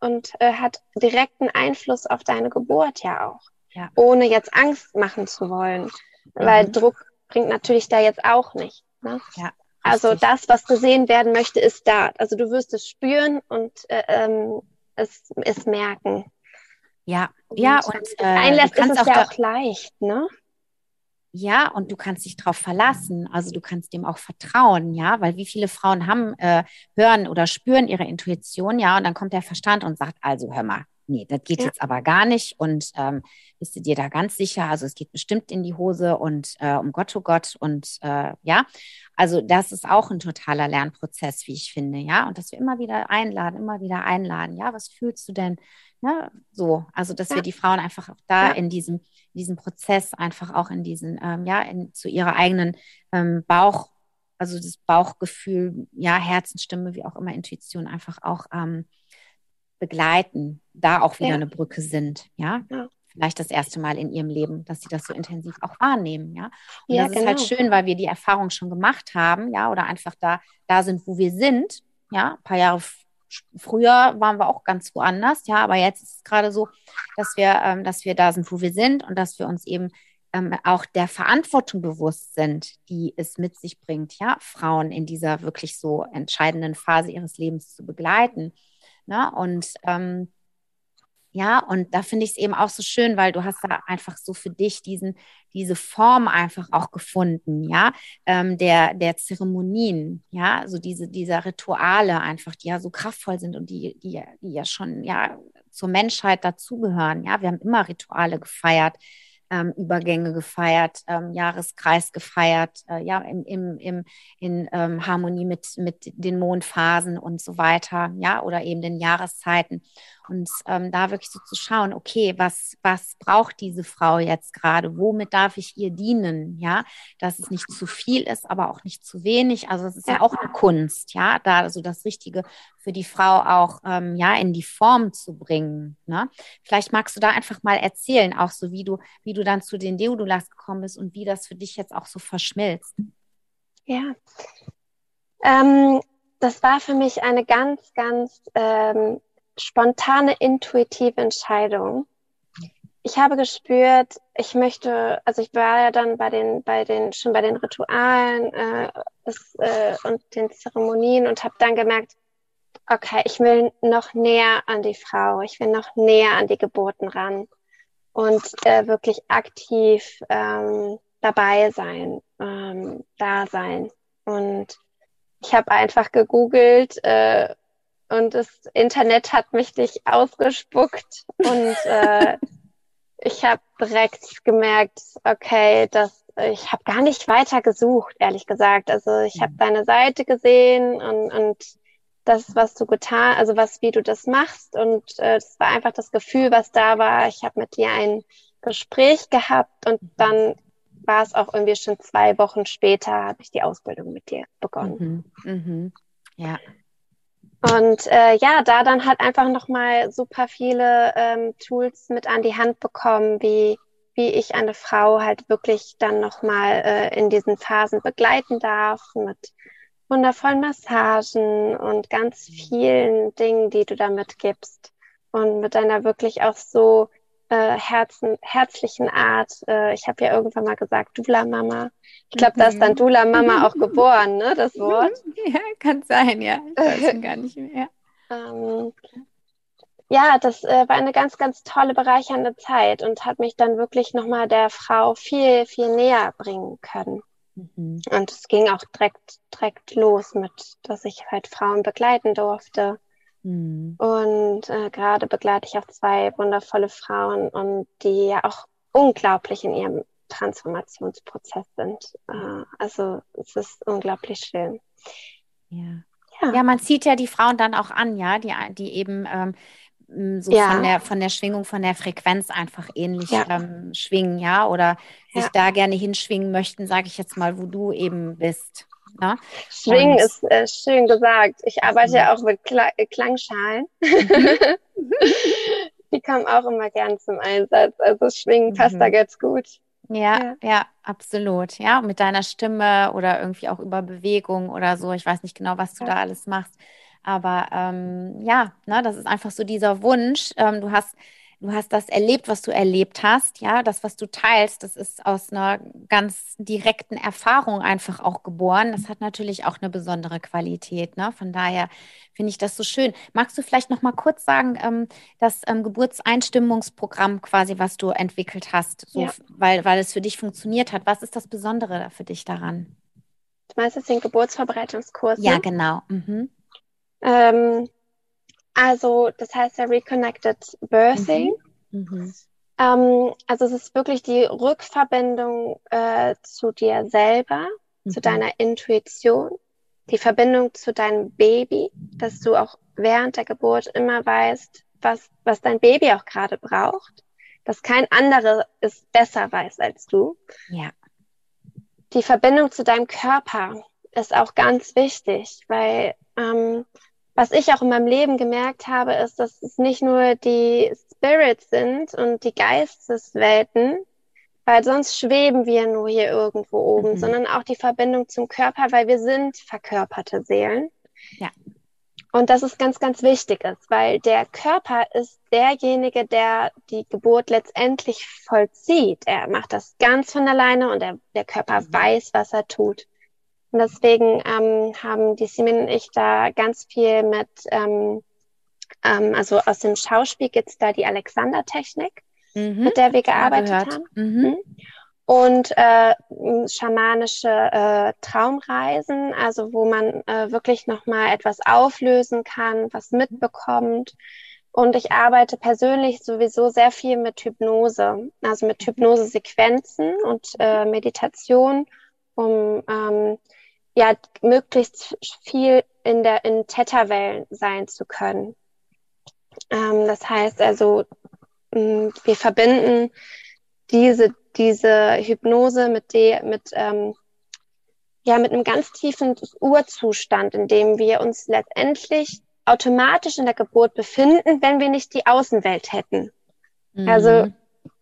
Speaker 3: und äh, hat direkten Einfluss auf deine Geburt ja auch, ja. ohne jetzt Angst machen zu wollen, mhm. weil Druck bringt natürlich da jetzt auch nicht. Ne?
Speaker 1: Ja.
Speaker 3: Also das, was gesehen werden möchte, ist da. Also du wirst es spüren und äh, ähm, es, es merken.
Speaker 1: Ja, ja und
Speaker 3: äh, einlässt ist es ja auch leicht, ne?
Speaker 1: Ja, und du kannst dich darauf verlassen. Also du kannst dem auch vertrauen, ja, weil wie viele Frauen haben, äh, hören oder spüren ihre Intuition, ja, und dann kommt der Verstand und sagt, also hör mal, nee, das geht ja. jetzt aber gar nicht und ähm, bist du dir da ganz sicher? Also es geht bestimmt in die Hose und äh, um Gott, oh Gott und äh, ja, also das ist auch ein totaler Lernprozess, wie ich finde, ja, und dass wir immer wieder einladen, immer wieder einladen, ja, was fühlst du denn? Ne? So, also dass ja. wir die Frauen einfach auch da ja. in diesem, in diesem Prozess einfach auch in diesen, ähm, ja, in, zu ihrer eigenen ähm, Bauch, also das Bauchgefühl, ja, Herzensstimme, wie auch immer, Intuition einfach auch ähm, begleiten, da auch wieder ja. eine Brücke sind. Ja?
Speaker 3: ja.
Speaker 1: vielleicht das erste Mal in ihrem Leben, dass sie das so intensiv auch wahrnehmen, ja. Und
Speaker 3: Ja,
Speaker 1: das ist halt
Speaker 3: genau.
Speaker 1: schön, weil wir die Erfahrung schon gemacht haben, ja, oder einfach da, da sind, wo wir sind, ja. Ein paar Jahre früher waren wir auch ganz woanders, ja, aber jetzt ist es gerade so, dass wir, ähm, dass wir da sind, wo wir sind und dass wir uns eben ähm, auch der Verantwortung bewusst sind, die es mit sich bringt, ja, Frauen in dieser wirklich so entscheidenden Phase ihres Lebens zu begleiten. Ne? Und ähm, ja, und da finde ich es eben auch so schön, weil du hast da einfach so für dich diesen, diese Form einfach auch gefunden, ja, ähm, der, der Zeremonien, ja, so diese, dieser Rituale einfach, die ja so kraftvoll sind und die, die, die ja schon, ja, zur Menschheit dazugehören, ja. Wir haben immer Rituale gefeiert, ähm, Übergänge gefeiert, ähm, Jahreskreis gefeiert, äh, ja, im, im, im, in ähm, Harmonie mit, mit den Mondphasen und so weiter, ja, oder eben den Jahreszeiten. Und ähm, da wirklich so zu schauen, okay, was, was braucht diese Frau jetzt gerade? Womit darf ich ihr dienen? Ja, dass es nicht zu viel ist, aber auch nicht zu wenig. Also es ist ja, auch eine Kunst, ja, da so das Richtige für die Frau auch ähm, ja in die Form zu bringen. Ne? Vielleicht magst du da einfach mal erzählen, auch so wie du, wie du dann zu den Deodulas gekommen bist und wie das für dich jetzt auch so verschmilzt.
Speaker 3: Ja. Ähm, das war für mich eine ganz, ganz ähm, spontane, intuitive Entscheidung. Ich habe gespürt, ich möchte, also ich war ja dann bei den, bei den, schon bei den Ritualen äh, das, äh, und den Zeremonien und habe dann gemerkt, okay, ich will noch näher an die Frau, ich will noch näher an die Geburten ran und äh, wirklich aktiv ähm, dabei sein, ähm, da sein. Und ich habe einfach gegoogelt äh, und das Internet hat mich nicht ausgespuckt und äh, ich habe direkt gemerkt, okay, dass ich habe gar nicht weiter gesucht, ehrlich gesagt. Also ich habe deine Seite gesehen und, und das, was du getan, also was, wie du das machst und äh, es war einfach das Gefühl, was da war. Ich habe mit dir ein Gespräch gehabt und dann war es auch irgendwie schon zwei Wochen später, habe ich die Ausbildung mit dir begonnen.
Speaker 1: Mhm. Mhm. Ja.
Speaker 3: Und äh, ja, da dann halt einfach nochmal super viele ähm, Tools mit an die Hand bekommen, wie, wie ich eine Frau halt wirklich dann nochmal äh, in diesen Phasen begleiten darf mit wundervollen Massagen und ganz vielen Dingen, die du da mitgibst. Und mit einer wirklich auch so äh, Herzen, herzlichen Art. Äh, ich habe ja irgendwann mal gesagt, Dula Mama. Ich glaube, da ist dann Dula Mama auch geboren, ne, das Wort.
Speaker 1: Ja, kann sein, ja. Ich weiß schon gar nicht mehr.
Speaker 3: Ähm, ja, das äh, war eine ganz, ganz tolle, bereichernde Zeit und hat mich dann wirklich nochmal der Frau viel, viel näher bringen können.
Speaker 1: Mhm.
Speaker 3: Und es ging auch direkt, direkt los mit, dass ich halt Frauen begleiten durfte.
Speaker 1: Mhm.
Speaker 3: Und äh, gerade begleite ich auch zwei wundervolle Frauen und die ja auch unglaublich in ihrem Transformationsprozess sind. Äh, also es ist unglaublich schön.
Speaker 1: Ja.
Speaker 3: Ja.
Speaker 1: Ja, man zieht ja die Frauen dann auch an, ja, die, die eben ähm, so
Speaker 3: Ja.
Speaker 1: von der von der Schwingung, von der Frequenz einfach ähnlich
Speaker 3: Ja.
Speaker 1: ähm, schwingen, ja, oder sich
Speaker 3: Ja.
Speaker 1: da gerne hinschwingen möchten, sage ich jetzt mal, wo du eben bist. Ne?
Speaker 3: Schwingen
Speaker 1: Und-
Speaker 3: ist äh, schön gesagt. Ich arbeite
Speaker 1: Mhm.
Speaker 3: ja auch mit Kla äh, Klangschalen.
Speaker 1: Mhm.
Speaker 3: Die kommen auch immer gern zum Einsatz. Also Schwingen passt
Speaker 1: Mhm.
Speaker 3: da ganz gut.
Speaker 1: Ja,
Speaker 3: Ja.
Speaker 1: ja, absolut. Ja, mit deiner Stimme oder irgendwie auch über Bewegung oder so. Ich weiß nicht genau, was du
Speaker 3: Ja.
Speaker 1: da alles machst. Aber ähm, ja, ne, das ist einfach so dieser Wunsch. Ähm, du hast, du hast das erlebt, was du erlebt hast. Ja, das, was du teilst, das ist aus einer ganz direkten Erfahrung einfach auch geboren. Das hat natürlich auch eine besondere Qualität. Ne? Von daher finde ich das so schön. Magst du vielleicht noch mal kurz sagen, ähm, das ähm, Geburtseinstimmungsprogramm quasi, was du entwickelt hast, so,
Speaker 3: Ja.
Speaker 1: weil, weil es für dich funktioniert hat. Was ist das Besondere für dich daran?
Speaker 3: Du meinst jetzt den Geburtsvorbereitungskurs?
Speaker 1: Ja,
Speaker 3: ne?
Speaker 1: genau. Mhm.
Speaker 3: Ähm, also, das heißt ja Reconnected Birthing.
Speaker 1: Mhm.
Speaker 3: Ähm, also, es ist wirklich die Rückverbindung äh, zu dir selber, zu
Speaker 1: Mhm.
Speaker 3: deiner Intuition, die Verbindung zu deinem Baby, dass du auch während der Geburt immer weißt, was, was dein Baby auch gerade braucht, dass kein anderer es besser weiß als du.
Speaker 1: Ja.
Speaker 3: Die Verbindung zu deinem Körper ist auch ganz wichtig, weil ähm, was ich auch in meinem Leben gemerkt habe, ist, dass es nicht nur die Spirits sind und die Geisteswelten, weil sonst schweben wir nur hier irgendwo oben, mhm. sondern auch die Verbindung zum Körper, weil wir sind verkörperte Seelen.
Speaker 1: Ja.
Speaker 3: Und das ist ganz, ganz wichtig ist, weil der Körper ist derjenige, der die Geburt letztendlich vollzieht. Er macht das ganz von alleine und er, der Körper mhm. weiß, was er tut. Und deswegen ähm, haben die Simin und ich da ganz viel mit, ähm, ähm, also aus dem Schauspiel gibt's da die Alexander-Technik mhm. mit der wir gearbeitet haben. Mhm. mhm. Und äh, schamanische äh, Traumreisen, also wo man äh, wirklich nochmal etwas auflösen kann, was mitbekommt. Und ich arbeite persönlich sowieso sehr viel mit Hypnose, also mit Hypnosesequenzen und äh, Meditation, um ähm, ja möglichst viel in der in Theta-Wellen sein zu können. Ähm, das heißt also wir verbinden diese, diese Hypnose mit, de, mit, ähm, ja, mit einem ganz tiefen Urzustand, in dem wir uns letztendlich automatisch in der Geburt befinden, wenn wir nicht die Außenwelt hätten. Mhm. Also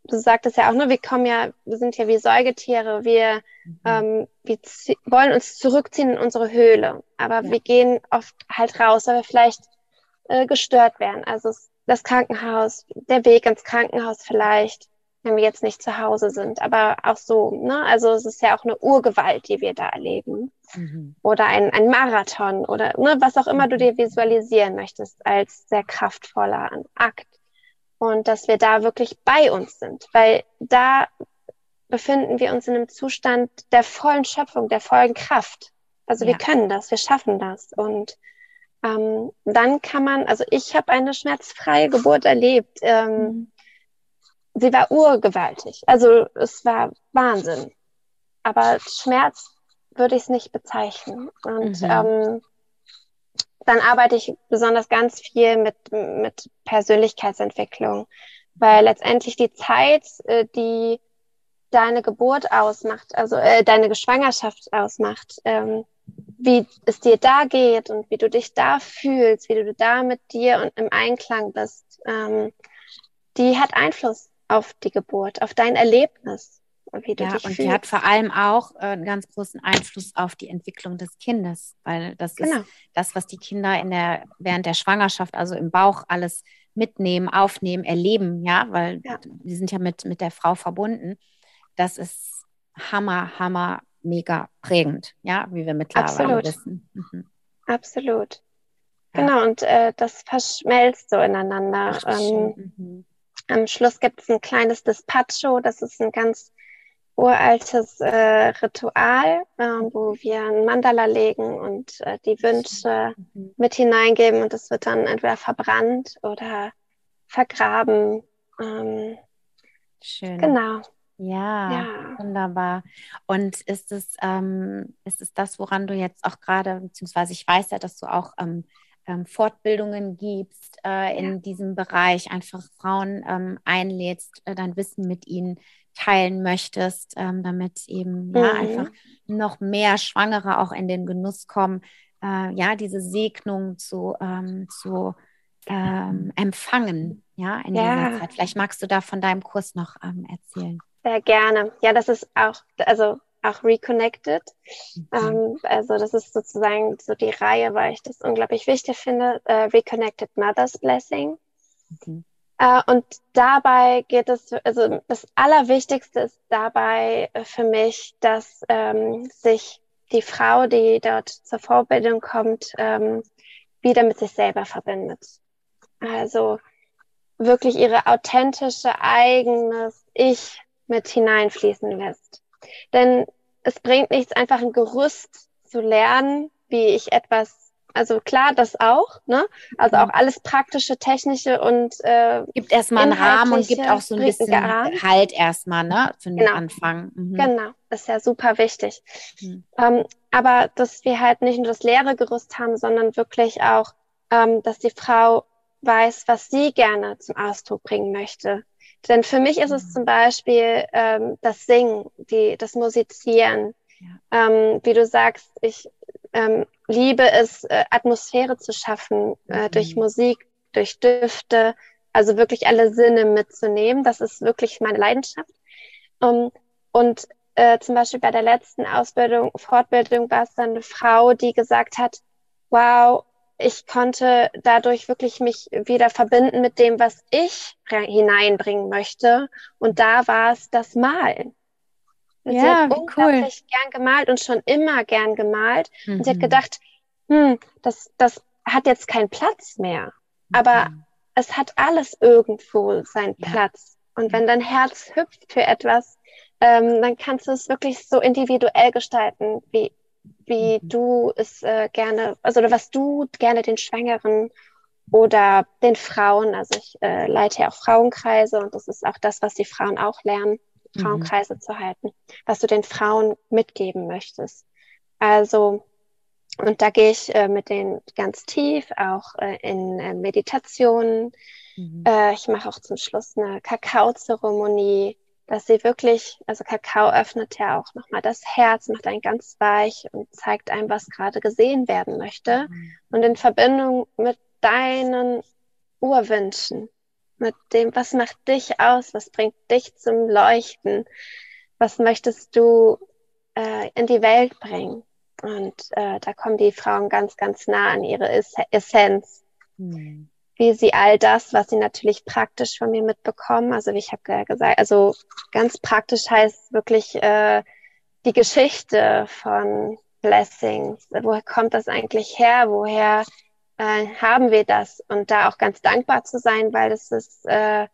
Speaker 3: du sagtest ja auch, nur, wir kommen ja, wir sind ja wie Säugetiere, wir, mhm. ähm, wir wollen uns zurückziehen in unsere Höhle, aber ja. wir gehen oft halt raus, weil wir vielleicht äh, gestört werden. Also das Krankenhaus, der Weg ins Krankenhaus vielleicht, wenn wir jetzt nicht zu Hause sind, aber auch so, ne? Also es ist ja auch eine Urgewalt, die wir da erleben. Mhm. Oder ein, ein Marathon oder ne, was auch immer du mhm. dir visualisieren möchtest als sehr kraftvoller Akt. Und dass wir da wirklich bei uns sind, weil da befinden wir uns in einem Zustand der vollen Schöpfung, der vollen Kraft. Also ja. wir können das, wir schaffen das. Und ähm, dann kann man, also ich habe eine schmerzfreie Geburt erlebt. Ähm, mhm. Sie war urgewaltig. Also es war Wahnsinn. Aber Schmerz würde ich es nicht bezeichnen. Und mhm. ähm, dann arbeite ich besonders ganz viel mit, mit Persönlichkeitsentwicklung, weil letztendlich die Zeit, äh, die deine Geburt ausmacht, also äh, deine Schwangerschaft ausmacht, ähm, wie es dir da geht und wie du dich da fühlst, wie du da mit dir und im Einklang bist, ähm, die hat Einfluss auf die Geburt, auf dein Erlebnis.
Speaker 1: Ja, und die hat vor allem auch äh, einen ganz großen Einfluss auf die Entwicklung des Kindes, weil das genau. ist das, was die Kinder in der, während der Schwangerschaft, also im Bauch, alles mitnehmen, aufnehmen, erleben, ja, weil ja. die sind ja mit, mit der Frau verbunden. Das ist Hammer, Hammer mega prägend, ja, wie wir mittlerweile wissen. Mhm.
Speaker 3: Absolut. Ja. Genau, und äh, das verschmelzt so ineinander. Ach, ähm, mhm. Am Schluss gibt es ein kleines Despacho, das ist ein ganz uraltes äh, Ritual, äh, wo wir ein Mandala legen und äh, die Wünsche mhm. mit hineingeben und es wird dann entweder verbrannt oder vergraben. Ähm,
Speaker 1: Schön.
Speaker 3: Genau.
Speaker 1: Ja, ja, wunderbar. Und ist es, ähm, ist es das, woran du jetzt auch gerade, beziehungsweise ich weiß ja, dass du auch ähm, ähm, Fortbildungen gibst äh, in ja. diesem Bereich, einfach Frauen ähm, einlädst, äh, dein Wissen mit ihnen teilen möchtest, ähm, damit eben ja mhm. einfach noch mehr Schwangere auch in den Genuss kommen, äh, ja, diese Segnung zu, ähm, zu empfangen, ja, in ja. dieser Zeit. Vielleicht magst du da von deinem Kurs noch erzählen.
Speaker 3: Sehr gerne. Ja, das ist auch, also auch Reconnected. Mhm. Ähm, also das ist sozusagen so die Reihe, weil ich das unglaublich wichtig finde. Äh, Reconnected Mother's Blessing. Mhm. Äh, und dabei geht es, also das Allerwichtigste ist dabei für mich, dass ähm, sich die Frau, die dort zur Vorbildung kommt, ähm, wieder mit sich selber verbindet. Also wirklich ihre authentische eigenes Ich mit hineinfließen lässt. Denn es bringt nichts, einfach ein Gerüst zu lernen, wie ich etwas, also klar, das auch, ne? Also mhm. auch alles praktische, technische und äh,
Speaker 1: gibt erstmal einen Rahmen und gibt auch so ein bisschen Rahmen. Halt erstmal, ne? Für den genau. Anfang.
Speaker 3: Mhm. Genau, das ist ja super wichtig. Mhm. Ähm, aber dass wir halt nicht nur das leere Gerüst haben, sondern wirklich auch, ähm, dass die Frau weiß, was sie gerne zum Ausdruck bringen möchte. Denn für mich ist es mhm. zum Beispiel ähm, das Singen, die, das Musizieren. Ja. Ähm, wie du sagst, ich ähm, liebe es, äh, Atmosphäre zu schaffen äh, mhm. durch Musik, durch Düfte, also wirklich alle Sinne mitzunehmen. Das ist wirklich meine Leidenschaft. Um, und äh, zum Beispiel bei der letzten Ausbildung, Fortbildung war es dann eine Frau, die gesagt hat, wow, ich konnte dadurch wirklich mich wieder verbinden mit dem, was ich hineinbringen möchte. Und da war es das Malen. Und ja, sie hat unglaublich cool. gern gemalt und schon immer gern gemalt. Mhm. Und sie hat mhm. gedacht, hm, das, das hat jetzt keinen Platz mehr. Aber mhm. es hat alles irgendwo seinen ja. Platz. Und wenn dein Herz hüpft für etwas, ähm, dann kannst du es wirklich so individuell gestalten, wie, wie mhm. du es äh, gerne, also was du gerne den Schwängeren oder den Frauen, also ich äh, leite ja auch Frauenkreise und das ist auch das, was die Frauen auch lernen. Frauenkreise mhm. zu halten, was du den Frauen mitgeben möchtest. Also, und da gehe ich äh, mit denen ganz tief, auch äh, in äh, Meditationen. Mhm. Äh, ich mache auch zum Schluss eine Kakaozeremonie dass sie wirklich, also Kakao öffnet ja auch nochmal das Herz, macht einen ganz weich und zeigt einem, was gerade gesehen werden möchte. Mhm. Und in Verbindung mit deinen Urwünschen, mit dem, was macht dich aus, was bringt dich zum Leuchten, was möchtest du äh, in die Welt bringen. Und äh, da kommen die Frauen ganz, ganz nah an ihre Essenz. Mhm wie sie all das, was sie natürlich praktisch von mir mitbekommen, also wie ich habe gesagt, also ganz praktisch heißt wirklich äh, die Geschichte von Blessings. Woher kommt das eigentlich her? Woher äh, haben wir das? Und da auch ganz dankbar zu sein, weil es ist äh,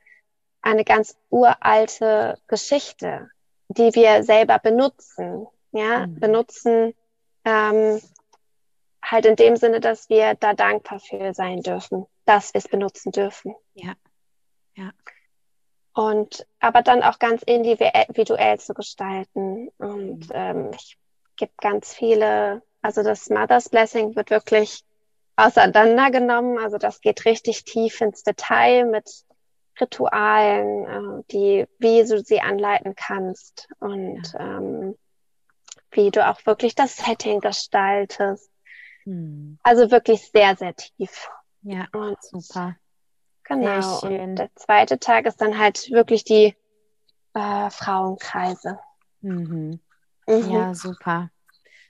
Speaker 3: eine ganz uralte Geschichte, die wir selber benutzen. Ja, mhm. benutzen ähm, halt in dem Sinne, dass wir da dankbar für sein dürfen dass wir es benutzen dürfen.
Speaker 1: Ja. Ja.
Speaker 3: Und aber dann auch ganz individuell zu gestalten. Und mhm. ähm, ich gibt ganz viele, also das Mother's Blessing wird wirklich auseinandergenommen. Also das geht richtig tief ins Detail mit Ritualen, äh, die, wie du sie anleiten kannst und ja. ähm, wie du auch wirklich das Setting gestaltest. Hm. Also wirklich sehr, sehr tief.
Speaker 1: Ja, und super.
Speaker 3: Genau. Und der zweite Tag ist dann halt wirklich die äh, Frauenkreise.
Speaker 1: Mhm. Mhm. Ja, super.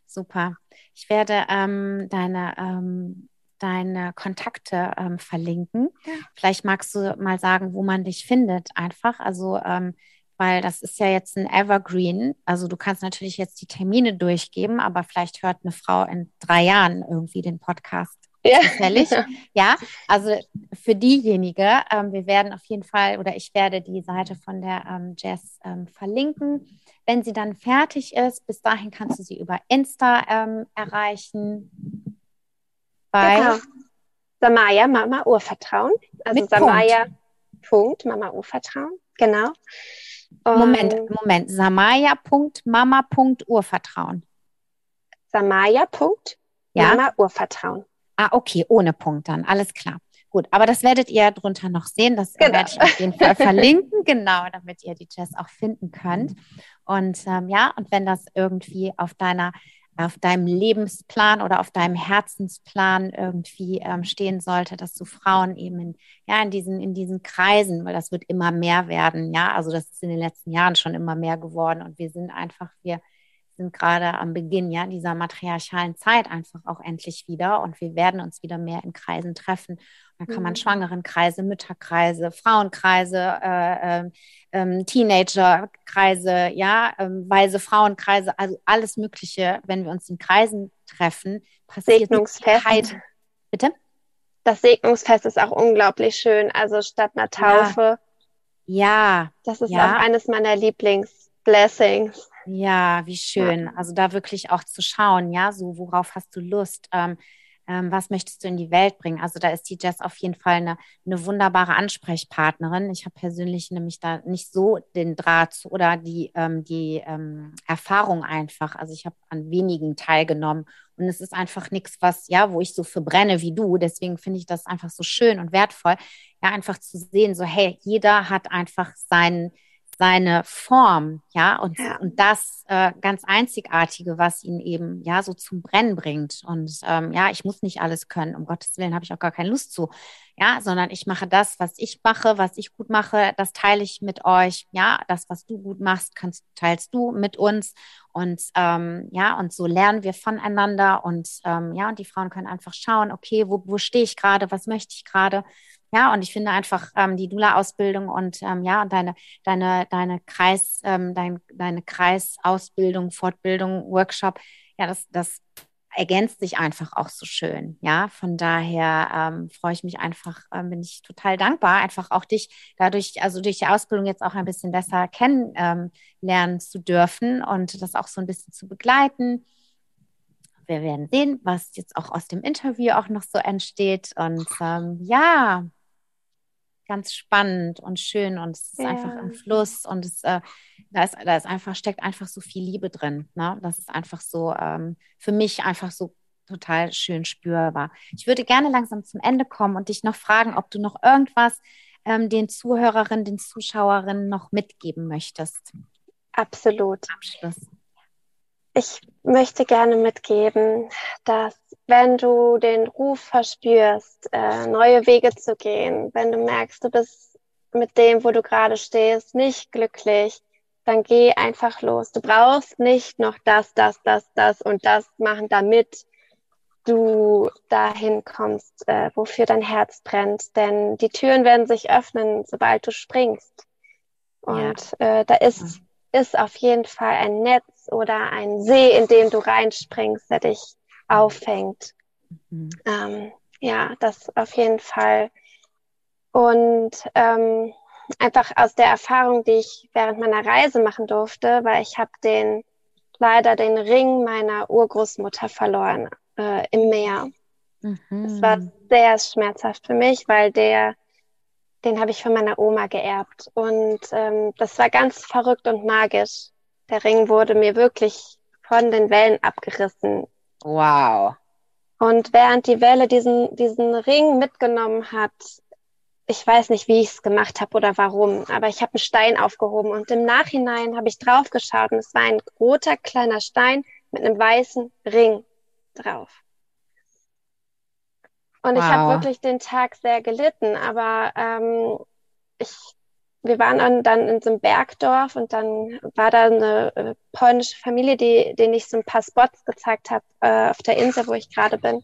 Speaker 1: Super. Ich werde ähm, deine, ähm, deine Kontakte ähm, verlinken. Ja. Vielleicht magst du mal sagen, wo man dich findet, einfach. Also, ähm, weil das ist ja jetzt ein Evergreen. Also, du kannst natürlich jetzt die Termine durchgeben, aber vielleicht hört eine Frau in drei Jahren irgendwie den Podcast ja. zufällig. ja, also für diejenige, ähm, wir werden auf jeden Fall oder ich werde die Seite von der ähm, Jess ähm, verlinken. Wenn sie dann fertig ist, bis dahin kannst du sie über Insta ähm, erreichen.
Speaker 3: Bei genau. Samaya Mama Urvertrauen. Also Mit Samaya Punkt. Punkt Mama Urvertrauen. Genau.
Speaker 1: Und Moment, Moment. Samaya Punkt Mama Punkt Urvertrauen.
Speaker 3: Samaya Punkt ja? Mama Urvertrauen.
Speaker 1: Ah, okay, ohne Punkt dann. Alles klar. Gut, aber das werdet ihr drunter noch sehen. Das genau. werde ich auf jeden Fall verlinken, genau, damit ihr die Jess auch finden könnt. Und ähm, ja, und wenn das irgendwie auf deiner, auf deinem Lebensplan oder auf deinem Herzensplan irgendwie ähm, stehen sollte, dass du Frauen eben in, ja, in diesen, in diesen Kreisen, weil das wird immer mehr werden, ja, also das ist in den letzten Jahren schon immer mehr geworden und wir sind einfach, wir sind gerade am Beginn ja dieser matriarchalen Zeit einfach auch endlich wieder und wir werden uns wieder mehr in Kreisen treffen. Da kann man mhm. Schwangerenkreise, Mütterkreise, Frauenkreise, äh, äh, äh, Teenagerkreise, ja, ähm, weise Frauenkreise, also alles Mögliche, wenn wir uns in Kreisen treffen,
Speaker 3: passiert Segnungsfest. Bitte? Das Segnungsfest ist auch unglaublich schön. Also statt einer Taufe.
Speaker 1: Ja.
Speaker 3: ja. Das ist ja. auch eines meiner Lieblingsblessings.
Speaker 1: Ja, wie schön. Ja. Also da wirklich auch zu schauen, ja, so worauf hast du Lust? Ähm, ähm, was möchtest du in die Welt bringen? Also da ist die Jess auf jeden Fall eine, eine wunderbare Ansprechpartnerin. Ich habe persönlich nämlich da nicht so den Draht oder die, ähm, die ähm, Erfahrung einfach. Also ich habe an wenigen teilgenommen und es ist einfach nichts, was, ja, wo ich so verbrenne wie du. Deswegen finde ich das einfach so schön und wertvoll, ja, einfach zu sehen, so, hey, jeder hat einfach seinen seine Form, ja, und,
Speaker 3: Ja.
Speaker 1: und das äh, ganz Einzigartige, was ihn eben ja so zum Brennen bringt. Und ähm, ja, ich muss nicht alles können, um Gottes Willen habe ich auch gar keine Lust zu, ja, sondern ich mache das, was ich mache, was ich gut mache, das teile ich mit euch, ja, das, was du gut machst, kannst, teilst du mit uns. Und ähm, ja, und so lernen wir voneinander. Und ähm, ja, und die Frauen können einfach schauen, okay, wo, wo stehe ich gerade, was möchte ich gerade, ja, und ich finde einfach ähm, die Dula-Ausbildung und ähm, ja, deine, deine, deine Kreis, ähm, dein, deine Kreisausbildung, Fortbildung, Workshop, ja, das, das ergänzt sich einfach auch so schön. Ja, von daher ähm, freue ich mich einfach, ähm, bin ich total dankbar, einfach auch dich dadurch, also durch die Ausbildung jetzt auch ein bisschen besser kennenlernen ähm, zu dürfen und das auch so ein bisschen zu begleiten. Wir werden sehen, was jetzt auch aus dem Interview auch noch so entsteht. Und ähm, ja, ganz spannend und schön und es ist ja. einfach im Fluss und es, äh, da, ist, da ist einfach, steckt einfach so viel Liebe drin. Ne? Das ist einfach so ähm, für mich einfach so total schön spürbar. Ich würde gerne langsam zum Ende kommen und dich noch fragen, ob du noch irgendwas ähm, den Zuhörerinnen, den Zuschauerinnen noch mitgeben möchtest.
Speaker 3: Absolut.
Speaker 1: Abschluss.
Speaker 3: Ich möchte gerne mitgeben, dass wenn du den Ruf verspürst, äh, neue Wege zu gehen, wenn du merkst, du bist mit dem, wo du gerade stehst, nicht glücklich, dann geh einfach los. Du brauchst nicht noch das, das, das, das und das machen, damit du dahin kommst, äh, wofür dein Herz brennt. Denn die Türen werden sich öffnen, sobald du springst. Und ja. äh, da ist, ist auf jeden Fall ein Netz oder ein See, in dem du reinspringst, der dich auffängt. Mhm. Ähm, ja, das auf jeden Fall. Und ähm, einfach aus der Erfahrung, die ich während meiner Reise machen durfte, weil ich habe den leider den Ring meiner Urgroßmutter verloren äh, im Meer. Mhm. Das war sehr schmerzhaft für mich, weil der, den habe ich von meiner Oma geerbt. Und ähm, das war ganz verrückt und magisch. Der Ring wurde mir wirklich von den Wellen abgerissen.
Speaker 1: Wow.
Speaker 3: Und während die Welle diesen, diesen Ring mitgenommen hat, ich weiß nicht, wie ich es gemacht habe oder warum, aber ich habe einen Stein aufgehoben und im Nachhinein habe ich drauf geschaut und es war ein roter kleiner Stein mit einem weißen Ring drauf. Und wow. ich habe wirklich den Tag sehr gelitten, aber ähm, ich wir waren dann in so einem Bergdorf und dann war da eine äh, polnische Familie, die, denen ich so ein paar Spots gezeigt habe äh, auf der Insel, wo ich gerade bin.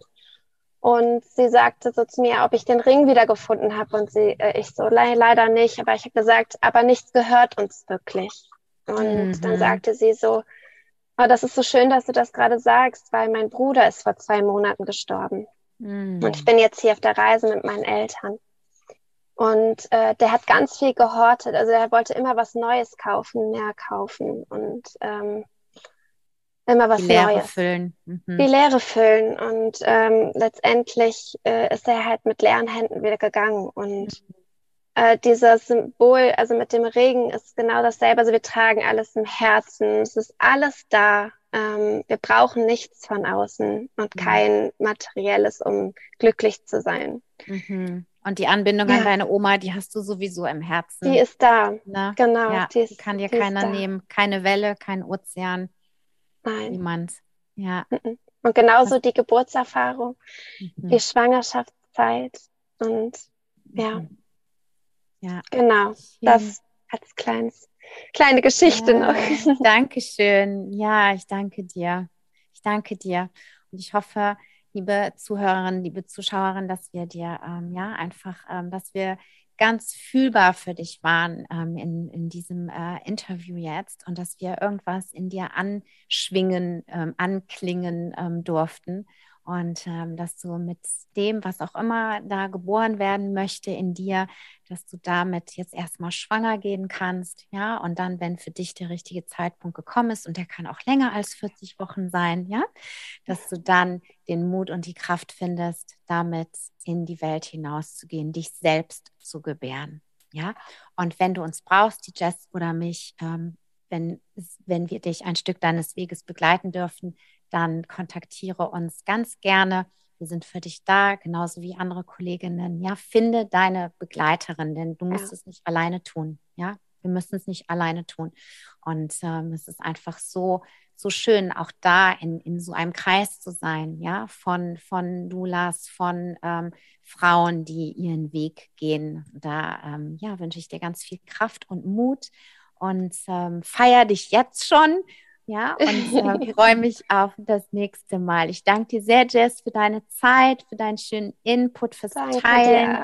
Speaker 3: Und sie sagte so zu mir, ob ich den Ring wiedergefunden habe. Und sie, äh, ich so, le leider nicht. Aber ich habe gesagt, aber nichts gehört uns wirklich. Und mhm. dann sagte sie so, oh, das ist so schön, dass du das gerade sagst, weil mein Bruder ist vor zwei Monaten gestorben. Mhm. Und ich bin jetzt hier auf der Reise mit meinen Eltern. Und äh, der hat ganz viel gehortet. Also er wollte immer was Neues kaufen, mehr kaufen und ähm, immer was
Speaker 1: Die Leere
Speaker 3: Neues.
Speaker 1: füllen. Mhm.
Speaker 3: Die Leere füllen. Und ähm, letztendlich äh, ist er halt mit leeren Händen wieder gegangen. Und äh, dieses Symbol, also mit dem Regen, ist genau dasselbe. Also wir tragen alles im Herzen. Es ist alles da. Ähm, wir brauchen nichts von außen und
Speaker 1: Mhm.
Speaker 3: kein materielles, um glücklich zu sein.
Speaker 1: Mhm. Und die Anbindung
Speaker 3: Ja.
Speaker 1: an deine Oma, die hast du sowieso im Herzen.
Speaker 3: Die ist da.
Speaker 1: ne?
Speaker 3: Genau.
Speaker 1: ja,
Speaker 3: die, ist,
Speaker 1: die kann dir
Speaker 3: die
Speaker 1: keiner nehmen. Keine Welle, kein Ozean,
Speaker 3: Nein.
Speaker 1: niemand. Ja.
Speaker 3: Und genauso die Geburtserfahrung,
Speaker 1: Mhm.
Speaker 3: die Schwangerschaftszeit und ja,
Speaker 1: Mhm. Ja.
Speaker 3: genau. Das als kleines, kleine Geschichte
Speaker 1: Ja,
Speaker 3: noch.
Speaker 1: Dankeschön. Ja, ich danke dir. Ich danke dir. Und ich hoffe, liebe Zuhörerinnen, liebe Zuschauerinnen, dass wir dir ähm, ja einfach, ähm, dass wir ganz fühlbar für dich waren ähm, in, in diesem äh, Interview jetzt und dass wir irgendwas in dir anschwingen, ähm, anklingen ähm, durften und ähm, dass du mit dem, was auch immer da geboren werden möchte in dir, dass du damit jetzt erstmal schwanger gehen kannst, ja, und dann, wenn für dich der richtige Zeitpunkt gekommen ist, und der kann auch länger als 40 Wochen sein, ja, dass du dann den Mut und die Kraft findest, damit in die Welt hinauszugehen, dich selbst zu gebären, ja. Und wenn du uns brauchst, die Jess oder mich, ähm, wenn, wenn wir dich ein Stück deines Weges begleiten dürfen, dann kontaktiere uns ganz gerne. Wir sind für dich da, genauso wie andere Kolleginnen. Ja, finde deine Begleiterin, denn du musst
Speaker 3: Ja.
Speaker 1: es nicht alleine tun. Ja, Wir müssen es nicht alleine tun. Und ähm, es ist einfach so, so schön, auch da in, in so einem Kreis zu sein, ja, von, von Dulas, von ähm, Frauen, die ihren Weg gehen. Da ähm, ja, wünsche ich dir ganz viel Kraft und Mut und ähm, feier dich jetzt schon. Ja, und äh, freue mich auf das nächste Mal. Ich danke dir sehr, Jess, für deine Zeit, für deinen schönen Input, fürs danke Teilen,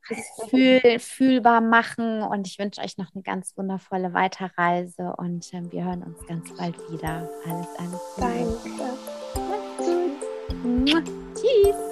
Speaker 1: fürs Fühl, fühlbar machen. Und ich wünsche euch noch eine ganz wundervolle Weiterreise und äh, wir hören uns ganz bald wieder. Alles, alles
Speaker 3: Gute. Danke. Tschüss.